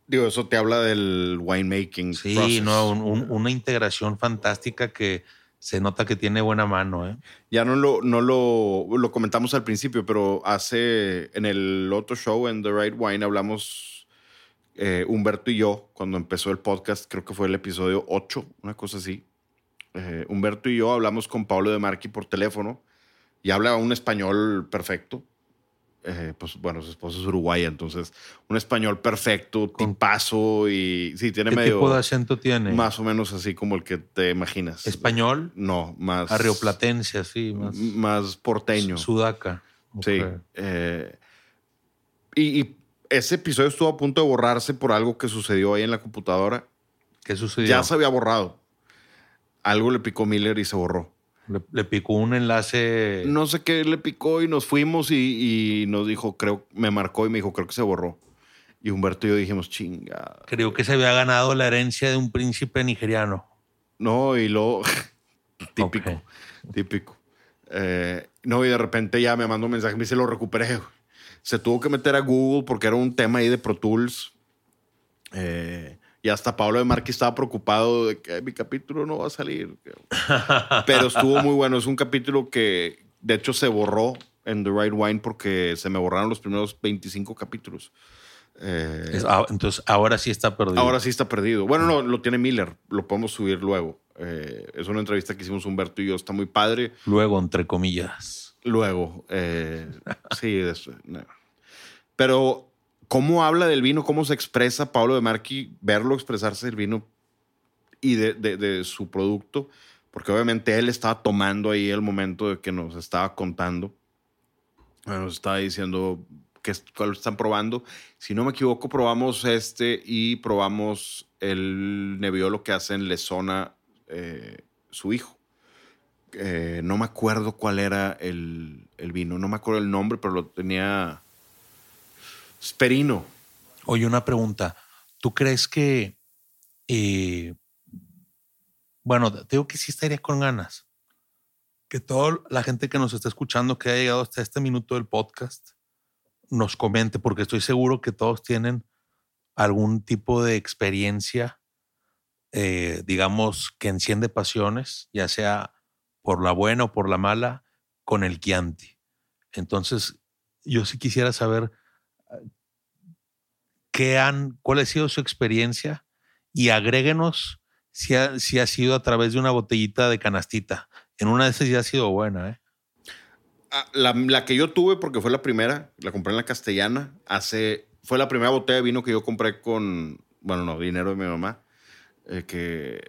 Digo, eso te habla del winemaking. Sí, process. no, un- un- una integración fantástica que se nota que tiene buena mano, ¿eh? Ya no lo, no lo, lo comentamos al principio, pero hace en el otro show, en The Right Wine, hablamos eh, Humberto y yo, cuando empezó el podcast, creo que fue el episodio 8, una cosa así. Eh, Humberto y yo hablamos con Pablo de Marqui por teléfono y habla un español perfecto. Eh, pues bueno, su esposa es uruguaya, entonces un español perfecto, Con- tipazo y sí, tiene ¿Qué medio tipo de acento tiene? más o menos así como el que te imaginas. ¿Español? No, más. Arreoplatense, así, más. Más porteño. Sudaca. Sí. Eh, y, y ese episodio estuvo a punto de borrarse por algo que sucedió ahí en la computadora. ¿Qué sucedió? Ya se había borrado. Algo le picó Miller y se borró. Le, le picó un enlace. No sé qué le picó y nos fuimos y, y nos dijo, creo, me marcó y me dijo, creo que se borró. Y Humberto y yo dijimos, chinga. Creo que se había ganado la herencia de un príncipe nigeriano. No, y luego, típico, Ok. típico. Eh, no, y de repente ya me mandó un mensaje, me dice, lo recuperé. Se tuvo que meter a Google porque era un tema ahí de Pro Tools. Eh, y hasta Pablo de Marqui estaba preocupado de que mi capítulo no va a salir. Pero estuvo muy bueno. Es un capítulo que, de hecho, se borró en The Right Wine porque se me borraron los primeros 25 capítulos. Eh, Es- ah, entonces, ahora sí está perdido. Ahora sí está perdido. Bueno, no, lo tiene Miller. Lo podemos subir luego. Eh, es una entrevista que hicimos Humberto y yo. Está muy padre. Luego, entre comillas. Luego. eh, sí, eso, no. Pero, ¿cómo habla del vino? ¿Cómo se expresa Pablo de Marqui? Verlo expresarse del vino y de, de- de su producto. Porque obviamente él estaba tomando ahí el momento de que nos estaba contando. Nos estaba diciendo que están probando. Si no me equivoco, probamos este y probamos el Nebbiolo que hace en eh, su hijo. Eh, no me acuerdo cuál era el, el vino, no me acuerdo el nombre, pero lo tenía Sperino. Oye, una pregunta. ¿Tú crees que. eh, bueno, te digo que sí estaría con ganas. Que toda la gente que nos está escuchando, que ha llegado hasta este minuto del podcast, nos comente, porque estoy seguro que todos tienen algún tipo de experiencia, eh, digamos, que enciende pasiones, ya sea por la buena o por la mala, con el Chianti. Entonces, yo sí quisiera saber qué han, cuál ha sido su experiencia y agréguenos si ha, si ha sido a través de una botellita de canastita. En una de esas ya ha sido buena, ¿eh? Ah, La, la que yo tuve, porque fue la primera, la compré en la castellana, hace, fue la primera botella de vino que yo compré con, bueno, no, dinero de mi mamá, eh, que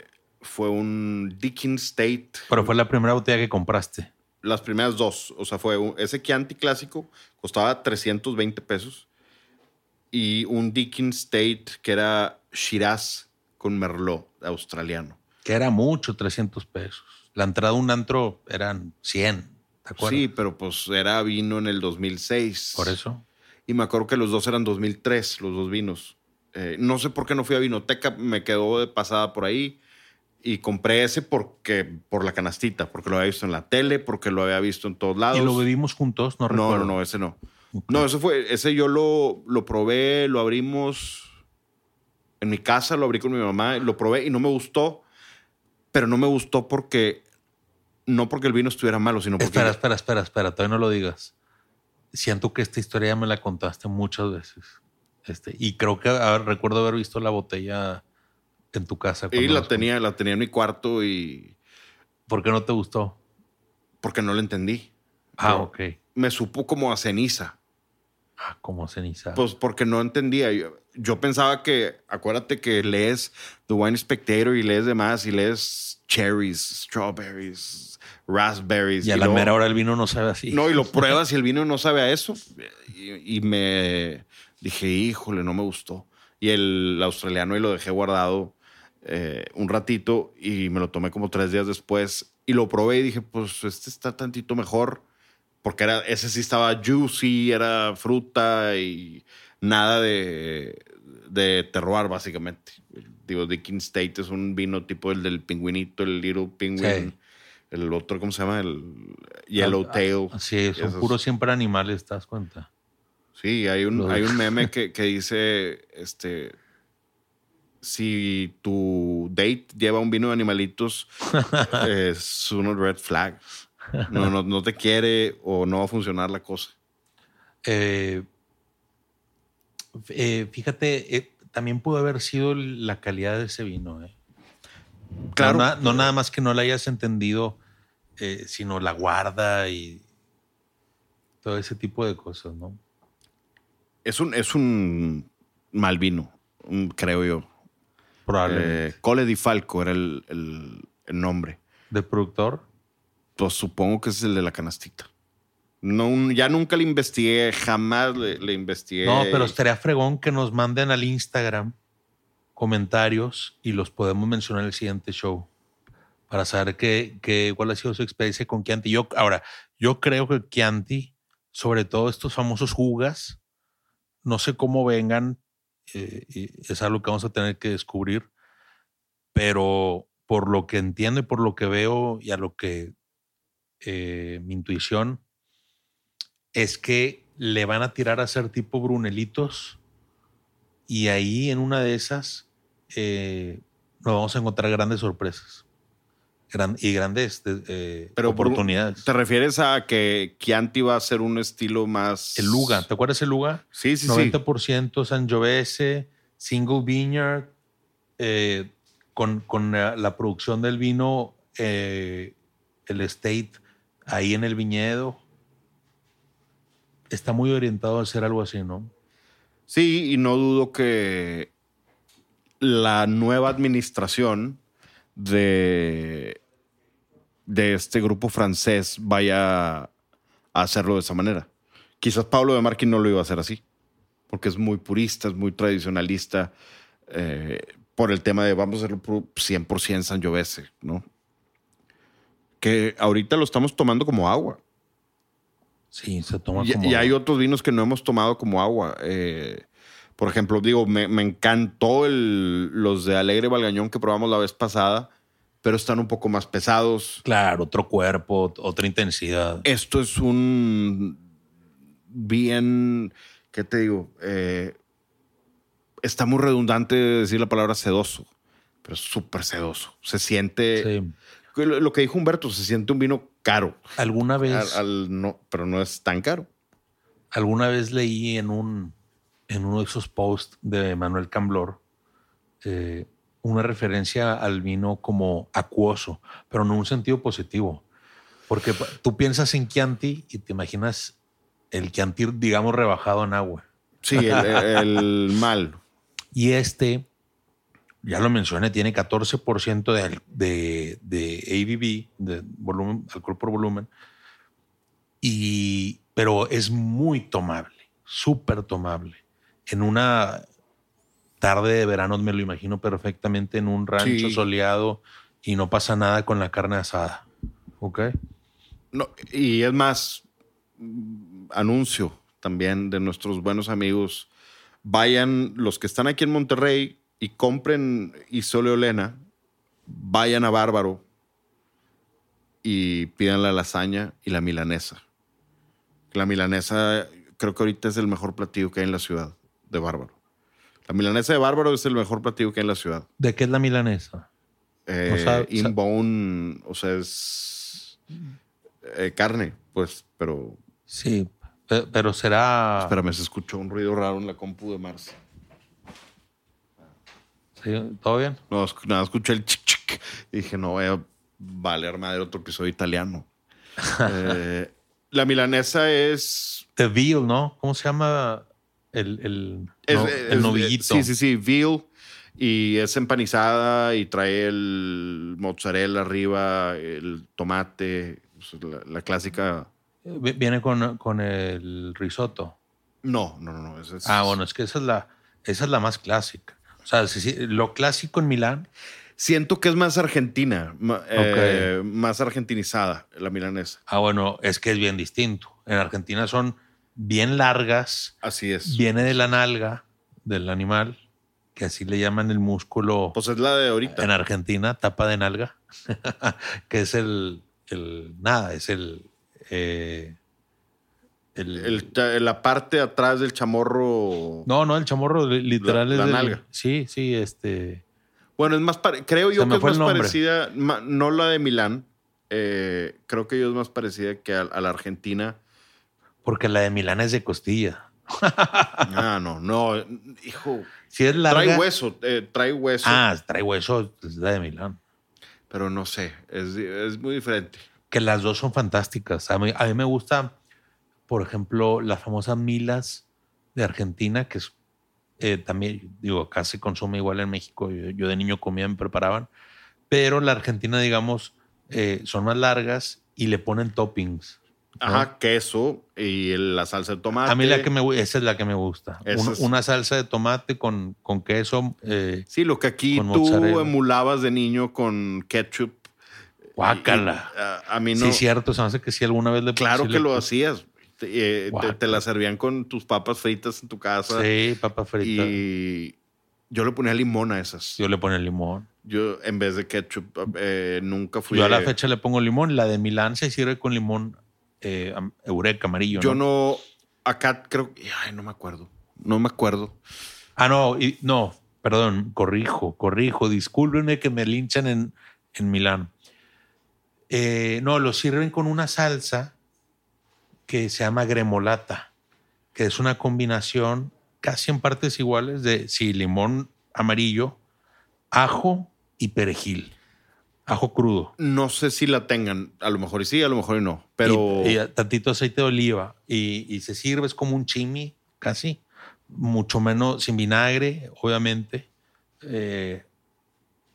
fue un Dickens State. Pero fue la primera botella que compraste. Las primeras dos, o sea, fue un, ese Chianti clásico, costaba 320 pesos, y un Dickens State que era Shiraz con Merlot australiano. Que era mucho, 300 pesos. La entrada a un antro eran 100, ¿te acuerdas? Sí, pero pues era vino en el 2006. Por eso. Y me acuerdo que los dos eran 2003, los dos vinos. Eh, no sé por qué no fui a Vinoteca, me quedó de pasada por ahí. Y compré ese porque, por la canastita, porque lo había visto en la tele, porque lo había visto en todos lados. ¿Y lo bebimos juntos? No, No, recuerdo. no, no, ese no. No, ese fue, ese yo lo, lo probé, lo abrimos en mi casa, lo abrí con mi mamá, lo probé y no me gustó, pero no me gustó porque, no porque el vino estuviera malo, sino porque... Espera, espera, espera, espera, todavía no lo digas. Siento que esta historia ya me la contaste muchas veces. Este, y creo que ah, recuerdo haber visto la botella en tu casa. Y la tenía, la tenía en mi cuarto y... ¿Por qué no te gustó? porque no la entendí. Ah, No. ok. Me supo como a ceniza. Ah, como ceniza. Pues porque no entendía. Yo, yo pensaba que, acuérdate que lees The Wine Spectator y lees demás y lees cherries, strawberries, raspberries. y a la luego- mera hora el vino no sabe así. No, y lo pruebas y el vino no sabe a eso. Y, y me dije, híjole, no me gustó. Y el australiano y lo dejé guardado eh, un ratito y me lo tomé como tres días después y lo probé y dije, pues este está tantito mejor. Porque era, ese sí estaba juicy, era fruta y nada de, de terroir, básicamente. Digo, Dickin State es un vino tipo el del pingüinito, el Little Penguin. Sí. El otro, ¿cómo se llama? El Yellowtail. Ah, Sí, son Esos- puros siempre animales, ¿te das cuenta? Sí, hay un, Los- hay un meme que, que dice, este, si tu date lleva un vino de animalitos, es un red flag. No, no, no te quiere o no va a funcionar la cosa. Eh, eh, fíjate, eh, también pudo haber sido la calidad de ese vino. eh. Claro. No, na- no nada más que no la hayas entendido, sino la guarda y todo ese tipo de cosas, ¿no? Es un, es un mal vino, creo yo. Probablemente. Cole di Falco era el, el- el nombre. ¿De productor? Pues supongo que es el de la canastita. No, ya nunca le investigué, jamás le, investigué. No, pero estaría fregón que nos manden al Instagram comentarios y los podemos mencionar en el siguiente show para saber qué, qué- cuál ha sido su experiencia con Chianti. Yo, ahora, yo creo que Chianti, sobre todo estos famosos jugas, no sé cómo vengan, eh, es algo que vamos a tener que descubrir, pero por lo que entiendo y por lo que veo y a lo que eh, mi intuición es que le van a tirar a hacer tipo Brunelitos y ahí en una de esas eh, nos vamos a encontrar grandes sorpresas Gran- y grandes eh, Pero por- oportunidades. ¿Te refieres a que Chianti va a ser un estilo más. El Luga, ¿te acuerdas el Luga? Sí, sí, sí. 90% Sangiovese, single vineyard, eh, con, con la, la producción del vino, el estate ahí en el viñedo. Está muy orientado a hacer algo así, ¿no? Sí, y no dudo que la nueva administración de, de este grupo francés vaya a hacerlo de esa manera. Quizás Pablo de Marquín no lo iba a hacer así, porque es muy purista, es muy tradicionalista, eh, por el tema de vamos a hacerlo pu- 100% Sangiovese, ¿no? Que ahorita lo estamos tomando como agua. Sí, se toma Y, como. y hay otros vinos que no hemos tomado como agua. Eh, por ejemplo, digo, me, me encantó el- los de Alegre Valgañón que probamos la vez pasada, pero están un poco más pesados. Claro, otro cuerpo, otra intensidad. Esto es un bien, ¿qué te digo? Eh, está muy redundante decir la palabra sedoso, pero es súper sedoso. Se siente, Sí. Lo, que dijo Humberto, se siente un vino caro, ¿Alguna vez, al- al no, pero no es tan caro. alguna vez leí en un en uno de esos posts de Manuel Camblor eh, una referencia al vino como acuoso, pero no en un sentido positivo. Porque tú piensas en Chianti y te imaginas el Chianti, digamos, rebajado en agua. Sí, el, el mal. Y este, ya lo mencioné, tiene 14% de, de, de ABV, de volumen, alcohol por volumen. Y, pero es muy tomable, súper tomable. En una tarde de verano me lo imagino perfectamente en un rancho Sí. soleado y no pasa nada con la carne asada. Ok. No, y es más, anuncio también de nuestros buenos amigos. Vayan, los que están aquí en Monterrey y compren Isole Olena, vayan a Bárbaro y pidan la lasaña y la milanesa. La milanesa creo que ahorita es el mejor platillo que hay en la ciudad de Bárbaro. La milanesa de Bárbaro es el mejor platillo que hay en la ciudad. ¿De qué es la milanesa? Eh, O sea, inbone, o sea, es eh, carne, pues, pero Sí, pe- pero será. Espérame, se escuchó un ruido raro en la compu de Marce. Sí, ¿Todo bien? No, nada, escuché el chic chic. Y dije, no voy a valer madre otro episodio italiano. Eh, la milanesa es. The veal, ¿no? ¿Cómo se llama el, el, es- no- es- el novillito? Sí, sí, sí, veal. Y es empanizada y trae el mozzarella arriba, el tomate, pues, la, la clásica. Vi- Viene con, con el risotto. No, no, no, no. es- Ah, bueno, es que esa es la, esa es la más clásica. O sea, sí, sí, lo clásico en Milán, Siento que es más argentina, eh, más argentinizada la milanesa. ah, bueno, es que es bien distinto. En Argentina son bien largas, Así es. viene de la nalga del animal, que así le llaman el músculo Pues es la de ahorita. en Argentina, tapa de nalga, que es el, el nada, es el, eh, el, El la parte atrás del chamorro. no, no, el chamorro li- literal La- es la del- nalga. Sí, sí, este. Bueno, es más creo yo que es más parecida, ma- no la de Milán. eh, creo que yo es más parecida que a, a la Argentina. Porque la de Milán es de costilla. Ah, no, no, hijo. Si es larga. Trae hueso, eh, trae hueso, Ah, trae hueso, es la de Milán. pero no sé, es, es muy diferente. Que las dos son fantásticas. A mí, a mí me gusta, por ejemplo, la famosa Milas de Argentina, que es eh, también, digo, acá se consume igual en México. Yo, yo de niño comía, me preparaban. Pero la Argentina, digamos, eh, son más largas y le ponen toppings. ¿no? Ajá, queso y la salsa de tomate. A mí la que me, esa es la que me gusta. Un- es- Una salsa de tomate con, con queso. Eh, Sí, lo que aquí tú mozzarella. emulabas de niño con ketchup. guácala. Y, a, a mí no. Sí, cierto. Se me hace que sí alguna vez le Claro sí que le lo hacías. Te, eh, te- la servían con tus papas fritas en tu casa. Sí, papa frita. Y yo le ponía limón a esas. Yo le el limón. Yo, en vez de ketchup, eh, nunca fui. Yo a la fecha le pongo limón. La de Milán se sirve con limón eh, eureka amarillo. Yo ¿no? no. Acá creo. Ay, no me acuerdo. No me acuerdo. Ah, no, y- no, perdón, corrijo, corrijo. Discúlpenme que me linchan en, en Milán. Eh, no, lo sirven con una salsa que se llama gremolata, que es una combinación casi en partes iguales de sí, limón amarillo, ajo y perejil. Ajo crudo. No sé si la tengan. A lo mejor y sí, a lo mejor y no. Pero. Y, y tantito aceite de oliva. Y, y se sirve, es como un chimi, casi. Mucho menos, sin vinagre, obviamente. Eh,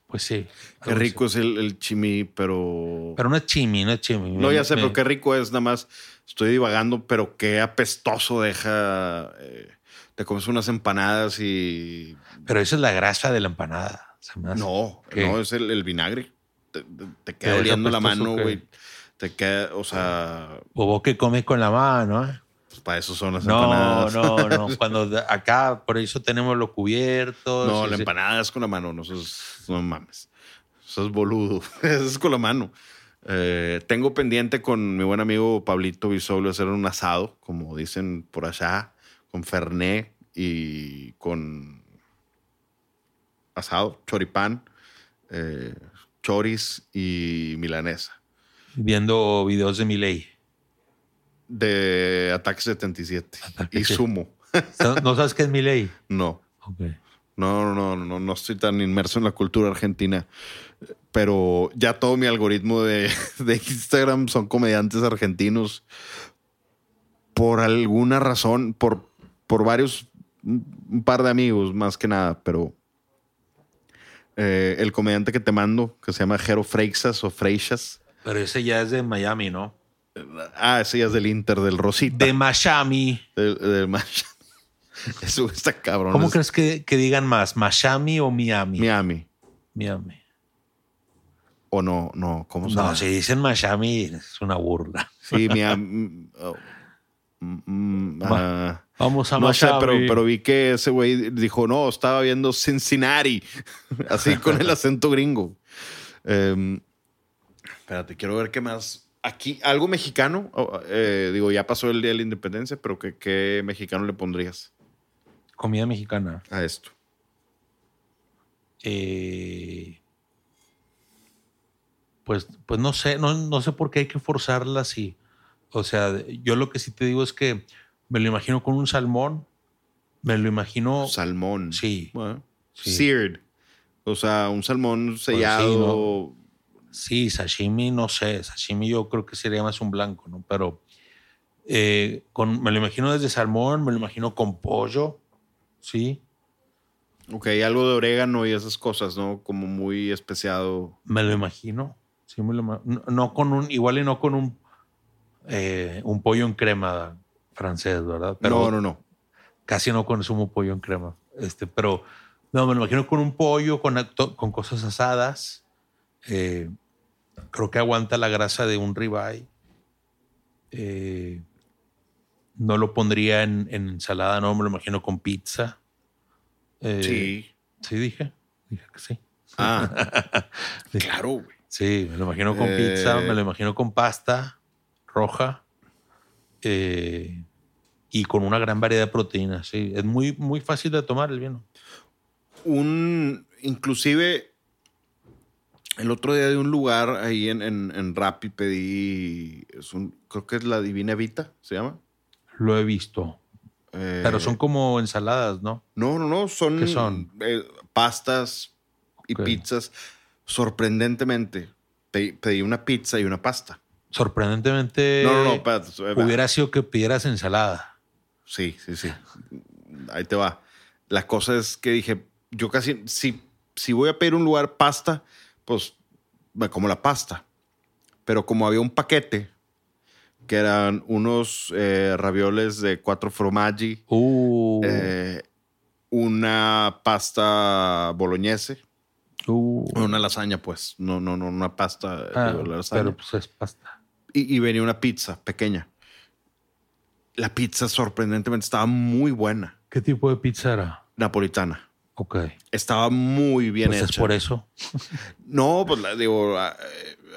pues sí. qué rico así. es el, el chimí, pero. Pero no es chimi, no es chimi. no, ya sé, Me- pero qué rico es. Nada más estoy divagando, pero qué apestoso deja. eh, te comes unas empanadas y. Pero esa es la grasa de la empanada. se me hace. No, ¿Qué? no, es el, el vinagre. Te, te- te queda oliendo la mano, güey. Te queda, o sea, O vos que comes con la mano, ¿eh? pues para eso son las No, empanadas. no, no. Cuando de- acá, por eso tenemos los cubiertos. No, la empanada es con la mano, no, eso es- no mames. Eso es boludo. Eso es con la mano. Eh, tengo pendiente con mi buen amigo Pablito Bisoglio hacer un asado, como dicen por allá, con Ferné y con asado, choripán, eh, choris y milanesa. Viendo videos de mi ley. De Ataque 77 Ataque y Sumo. ¿No sabes qué es mi ley? No. Ok. No, no, no, no estoy tan inmerso en la cultura argentina. Pero ya todo mi algoritmo de, de Instagram son comediantes argentinos. Por alguna razón, por, por varios, un par de amigos más que nada, pero eh, el comediante que te mando, que se llama Jero Freixas o Freixas. Pero ese ya es de Miami, ¿no? Ah, ese ya es del Inter, del Rosita. De Miami. del, del Miami. Eso está cabrón. ¿Cómo Es crees que, que digan más? ¿Miami o Miami? Miami. Miami. ¿O no? No, ¿cómo se No, si dicen Mashami, es una burla. Sí, mi am- oh, mm, mm, ah, Vamos a no sé, Mashami. pero, pero vi que ese güey dijo, no, estaba viendo Cincinnati, así con el acento gringo. Em, espérate, quiero ver qué más. Aquí, algo mexicano, Oh, eh, digo, ya pasó el Día de la Independencia, pero ¿qué, qué mexicano le pondrías Comida mexicana. a esto? Eh, pues, pues no sé, no, no sé por qué hay que forzarla así. O sea, yo lo que sí te digo es que me lo imagino con un salmón, me lo imagino. Salmón. Sí. Bueno, Sí. Seared. O sea, un salmón sí, sellado. Sí, sashimi, no sé. Sashimi yo creo que sería más un blanco, ¿no? Pero eh, con, me lo imagino desde salmón, me lo imagino con pollo, ¿sí? Ok, algo de orégano y esas cosas, ¿no? Como muy especiado. Me lo imagino. Sí, me lo ima- no, no con un, igual y no con un, eh, un pollo en crema francés, ¿verdad? Pero no, no, no. casi no consumo pollo en crema. Este, pero no, me lo imagino con un pollo, con, con cosas asadas. Eh, creo que aguanta la grasa de un ribeye. Eh, no lo pondría en, en ensalada, no, me lo imagino con pizza. Eh, sí. Sí, dije. Dije que sí. Ah, claro, güey. Sí, me lo imagino con Eh. pizza, me lo imagino con pasta roja eh, y con una gran variedad de proteínas. Sí, es muy, muy fácil de tomar el vino. Un, inclusive, el otro día de un lugar ahí en, en, en Rappi pedí, es un, creo que es la Divina Vita, ¿se llama? Lo he visto. Eh, Pero son como ensaladas, ¿no? No, no, no, son, ¿Qué son? eh, pastas y pizzas. Sorprendentemente, pedí, pedí una pizza y una pasta. Sorprendentemente. no, no, no, espérate, Hubiera sido que pidieras ensalada. Sí, sí, sí. Ahí te va. La cosa es que dije, yo casi, si, si voy a pedir un lugar pasta, pues me como la pasta. Pero como había un paquete, que eran unos eh, ravioles de cuatro formaggi, Uh, eh, una pasta boloñese, uh. una lasaña, pues. No, no, no, una pasta. Ah, digo, la lasaña. pero pues es pasta. y, y venía una pizza pequeña. La pizza sorprendentemente estaba muy buena, ¿Qué tipo de pizza era? napolitana. Ok. Estaba muy bien Pues hecha. es por eso. No, pues la, digo,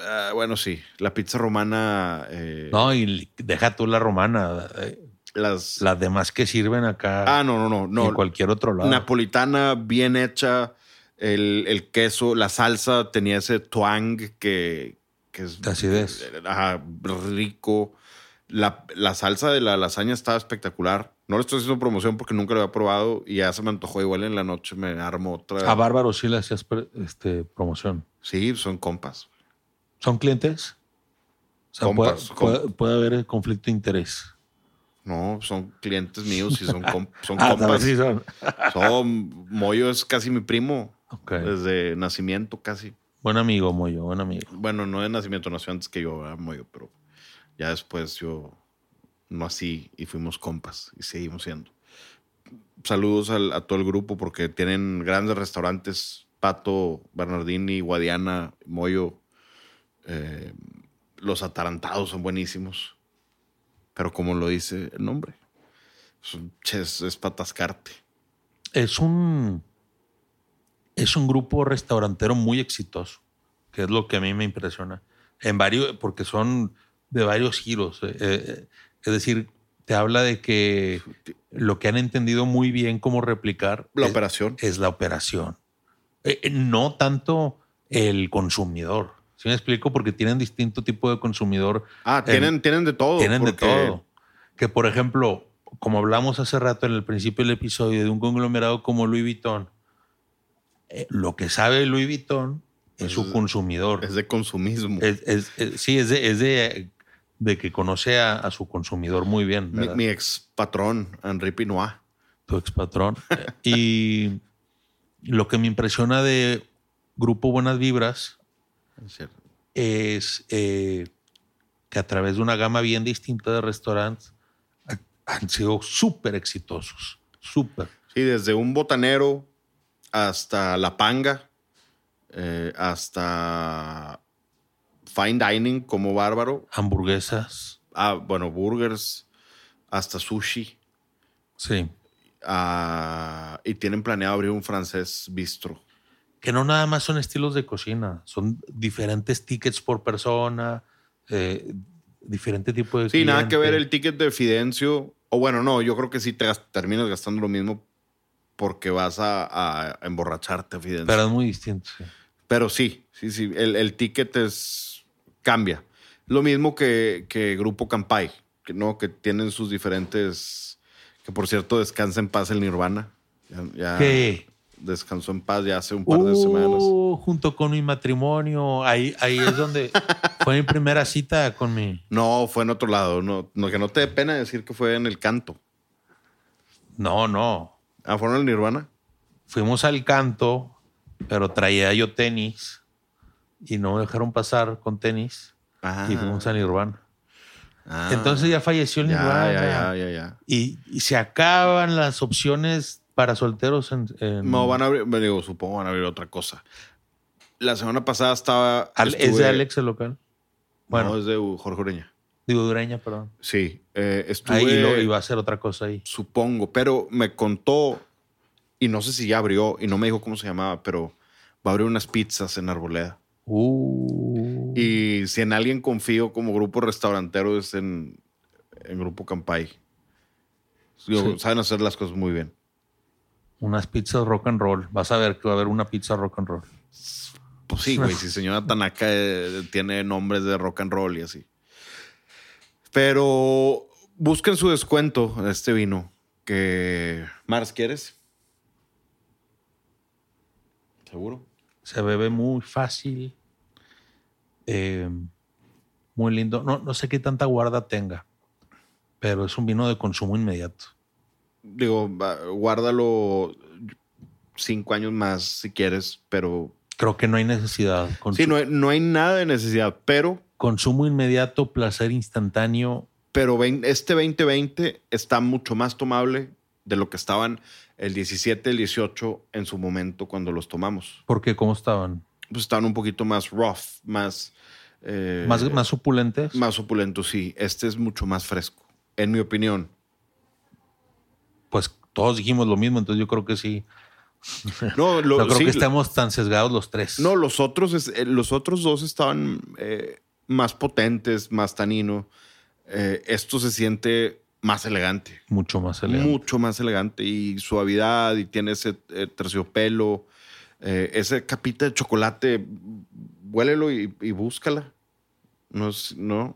ah, bueno, sí, la pizza romana, eh, No, y deja tú la romana. eh, las... Las demás que sirven acá ah, no, no, no, en no. cualquier otro lado. Napolitana bien hecha, el, el queso, la salsa tenía ese twang que, que es... De acidez. Ajá, rico. La, la salsa de la lasaña estaba espectacular. No le estoy haciendo promoción porque nunca lo había probado y ya se me antojó. Igual en la noche me armo otra. A Bárbaro sí le hacías este, promoción. Sí, son compas. ¿Son clientes? O sea, Compas, puede, compas. puede- puede haber conflicto de interés. No, son clientes míos y son, com- son Ah, compas. sí son. Son, Moyo es casi mi primo. Ok. Desde nacimiento casi. Buen amigo, Moyo, buen amigo. Bueno, no de nacimiento, nació antes que yo, ¿verdad, Moyo, pero ya después yo nací y fuimos compas y seguimos siendo. Saludos al- a todo el grupo porque tienen grandes restaurantes. Pato, Bernardini, Guadiana, Moyo. Eh, los atarantados son buenísimos. Pero como lo dice el nombre, es para atascarte. Es un, es un grupo restaurantero muy exitoso, que es lo que a mí me impresiona. En varios, porque son de varios giros. eh, eh, es decir, te habla de que lo que han entendido muy bien cómo replicar La es, operación. es la operación. Eh, no tanto el consumidor. ¿Sí me explico? Porque tienen distinto tipo de consumidor Ah, tienen, tienen de todo. tienen de porque- todo. Que por ejemplo, como hablamos hace rato en el principio del episodio de un conglomerado como Louis Vuitton, eh, lo que sabe Louis Vuitton es, Es- su consumidor. Es de consumismo. Es- es- es- sí, es de, es de, de que conoce a, a su consumidor muy bien. mi, mi ex patrón, Henri Pinois. tu ex patrón. y lo que me impresiona de Grupo Buenas Vibras Es eh, que a través de una gama bien distinta de restaurantes ha- han sido súper exitosos. Súper. Sí, desde un botanero hasta La Panga, eh, hasta fine dining como bárbaro. Hamburguesas. Ah, bueno, burgers, hasta sushi. Sí. Ah, y tienen planeado abrir un francés bistro. Que no nada más son estilos de cocina, son diferentes tickets por persona, eh, diferente tipo de. Sí, nada que ver el ticket de Fidencio. O bueno, no, yo creo que sí te terminas gastando lo mismo porque vas a, a emborracharte a Fidencio. Pero es muy distinto. sí. Pero sí, sí, sí. El, el ticket es. cambia. Lo mismo que, que Grupo Campai, que no, que tienen sus diferentes. Que por cierto, descansa en paz el Nirvana. Ya, ya ¿Qué? Descansó en paz ya hace un par de semanas. Uh, junto con mi matrimonio. Ahí, ahí es donde fue mi primera cita con mi. No, fue en otro lado. No, no, que no te dé pena decir que fue en el canto. No, no. Ah, fueron el Nirvana. Fuimos al canto, pero traía yo tenis y no me dejaron pasar con tenis Ah, y fuimos a Nirvana. ah. Entonces ya falleció el ya, Nirvana. ya, ya, ya, ya. Y, y se acaban las opciones para solteros en. en- No, van a abrir, me digo, supongo van a abrir otra cosa. La semana pasada estaba. Al- ¿Es de Alex el local? Bueno, No, es de Jorge Ureña. digo Dureña, perdón. Sí, eh, estuve. Ahí lo, iba a hacer otra cosa ahí. Supongo, pero me contó, y no sé si ya abrió, y no me dijo cómo se llamaba, pero va a abrir unas pizzas en Arboleda. Uh. Y si en alguien confío como grupo restaurantero es en, en Grupo Campay. Digo, Sí. Saben hacer las cosas muy bien. Unas pizzas rock and roll. Vas a ver que va a haber una pizza rock and roll. Pues sí, güey, si señora Tanaka eh, tiene nombres de rock and roll y así. Pero busquen su descuento de este vino. Que. Mars, ¿quieres? ¿Seguro? Se bebe muy fácil. eh, muy lindo. No, no sé qué tanta guarda tenga, pero es un vino de consumo inmediato. Digo, guárdalo cinco años más si quieres, pero. Creo que no hay necesidad. Sí, no hay, no hay nada de necesidad, pero. Consumo inmediato, placer instantáneo. Pero este 2020 está mucho más tomable de lo que estaban el 17, el 18 en su momento cuando los tomamos. Porque cómo estaban? Pues estaban un poquito más rough, más... eh, Más, más opulentes. más opulentos, sí. Este es mucho más fresco, en mi opinión. Pues todos dijimos lo mismo, entonces yo creo que sí. No, lo- no creo sí, que estamos tan sesgados los tres. No, los otros, es- eh, los otros dos estaban eh, más potentes, más tanino. Eh, esto se siente más elegante. Mucho más elegante. Mucho más elegante y suavidad y tiene ese eh, terciopelo, ese capita de chocolate, huélelo y, y búscala. No es, no.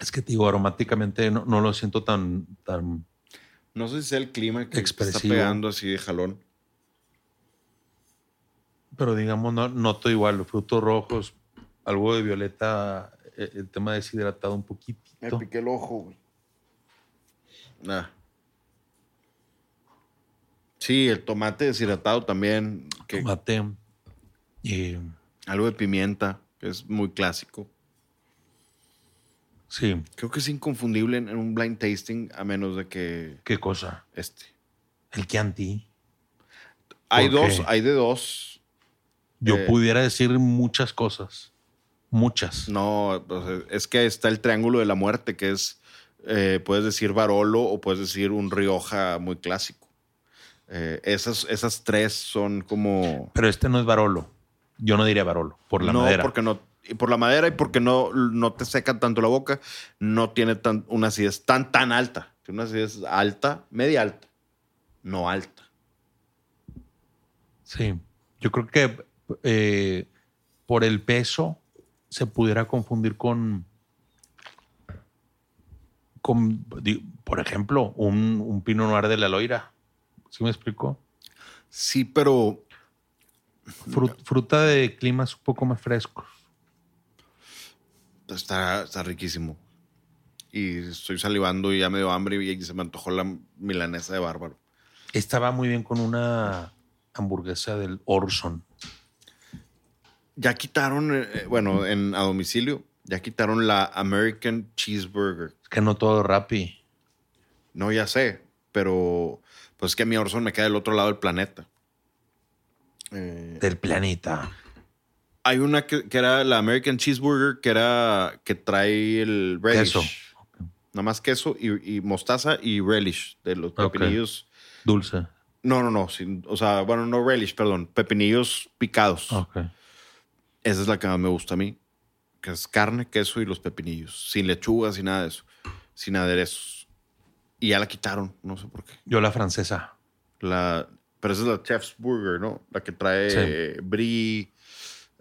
Es que te digo, aromáticamente no, no lo siento tan, tan. No sé si sea el clima que está pegando así de jalón. Pero digamos, no noto igual los frutos rojos, algo de violeta, eh, el tema deshidratado un poquito. Me piqué el ojo, güey. Ah. Sí, el tomate deshidratado también. Que, Tomate. eh, algo de pimienta, que es muy clásico. Sí, Creo que es inconfundible en, en un blind tasting, a menos de que qué cosa. este. El Chianti. Hay ¿Por dos, hay de dos. Yo Eh, pudiera decir muchas cosas. Muchas. No, pues, es que está el triángulo de la muerte, que es, eh, puedes decir Barolo o puedes decir un Rioja muy clásico. Eh, esas, esas tres son como... Pero este no es Barolo. Yo no diría Barolo, por la no, madera. porque no... Y por la madera y porque no, no te seca tanto la boca, no tiene tan, una acidez tan, tan alta. Tiene una acidez alta, media alta, no alta. Sí. Yo creo que eh, por el peso se pudiera confundir con. con por ejemplo, un, un Pinot Noir de la Loira. ¿Sí me explico? Sí, pero Fru- fruta de climas un poco más frescos. Está, está riquísimo. Y estoy salivando y ya me dio hambre y se me antojó la milanesa de bárbaro. Estaba muy bien con una hamburguesa del Orson. Ya quitaron, eh, bueno, en, a domicilio, ya quitaron la American Cheeseburger. Es que no todo Rappi. No, ya sé, pero pues es que mi Orson me queda del otro lado del planeta. Eh, Del planeta. Hay una que, que era la American Cheeseburger, que era que trae el relish. Queso. Nada más queso y, y mostaza y relish de los pepinillos. Dulce. No, no, no. sin- o sea, bueno, no relish, perdón. Pepinillos picados. Ok. Esa es la que más me gusta a mí. Que es carne, queso y los pepinillos. Sin lechuga, sin nada de eso. Sin aderezos. Y ya la quitaron. No sé por qué. Yo la francesa. La, pero esa es la Chef's Burger, ¿no? La que trae Sí. brie,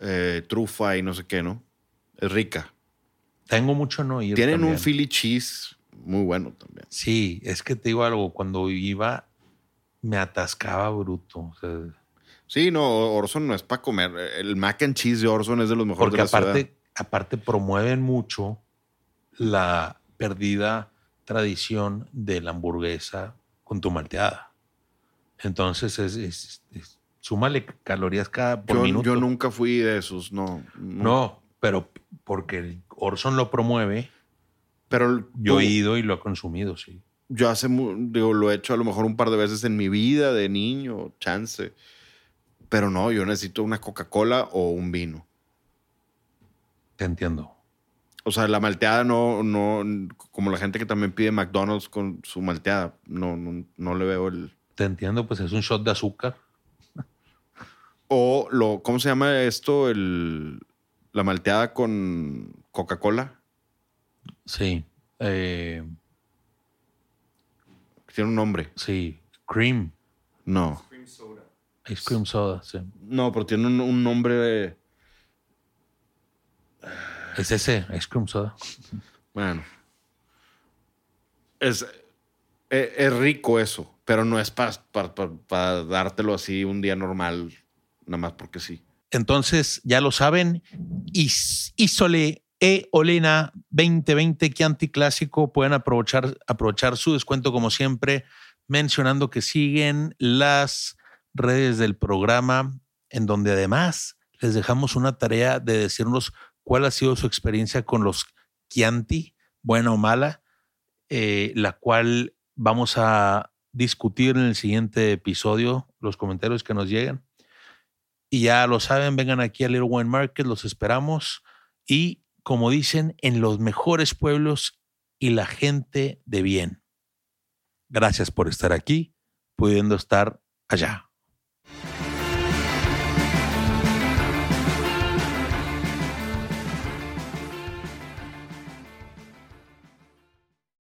eh, trufa y no sé qué, ¿no? Es rica. Tengo mucho no ir. Tienen un. Philly cheese muy bueno también. Sí, es que te digo algo. Cuando iba, me atascaba bruto. O sea, Sí, no, Orson no es para comer. El mac and cheese de Orson es de los mejores porque de la ciudad. aparte, aparte promueven mucho la perdida tradición de la hamburguesa con tu malteada. Entonces, es, es- es- súmale calorías cada por Yo, minuto. yo nunca fui de esos, no. No, pero porque Orson lo promueve, Pero yo he ido y lo he consumido, sí. yo hace, digo, lo he hecho a lo mejor un par de veces en mi vida de niño, chance. Pero no, yo necesito una Coca-Cola o un vino. Te entiendo. O sea, la malteada no, no, como la gente que también pide McDonald's con su malteada, no, no, no le veo el... Te entiendo, pues es un shot de azúcar. O lo, ¿cómo se llama esto? El, la malteada con Coca-Cola. Sí. Eh, Tiene un nombre. sí. Cream. No. Ice cream soda, sí. No, pero tiene un, un nombre de... Es ese, ice cream soda. Bueno. Es, es, es rico eso, pero no es para dártelo así un día normal, nada más porque sí. Entonces, ya lo saben, Is- Isole e Olena 2020 Chianti Clásico pueden aprovechar, aprovechar su descuento como siempre, mencionando que siguen las redes del programa, en donde además les dejamos una tarea de decirnos cuál ha sido su experiencia con los Chianti, buena o mala, eh, la cual vamos a discutir en el siguiente episodio, los comentarios que nos llegan. Y ya lo saben, vengan aquí a Little Wine Market, los esperamos. Y como dicen, en los mejores pueblos y la gente de bien. Gracias por estar aquí, pudiendo estar allá.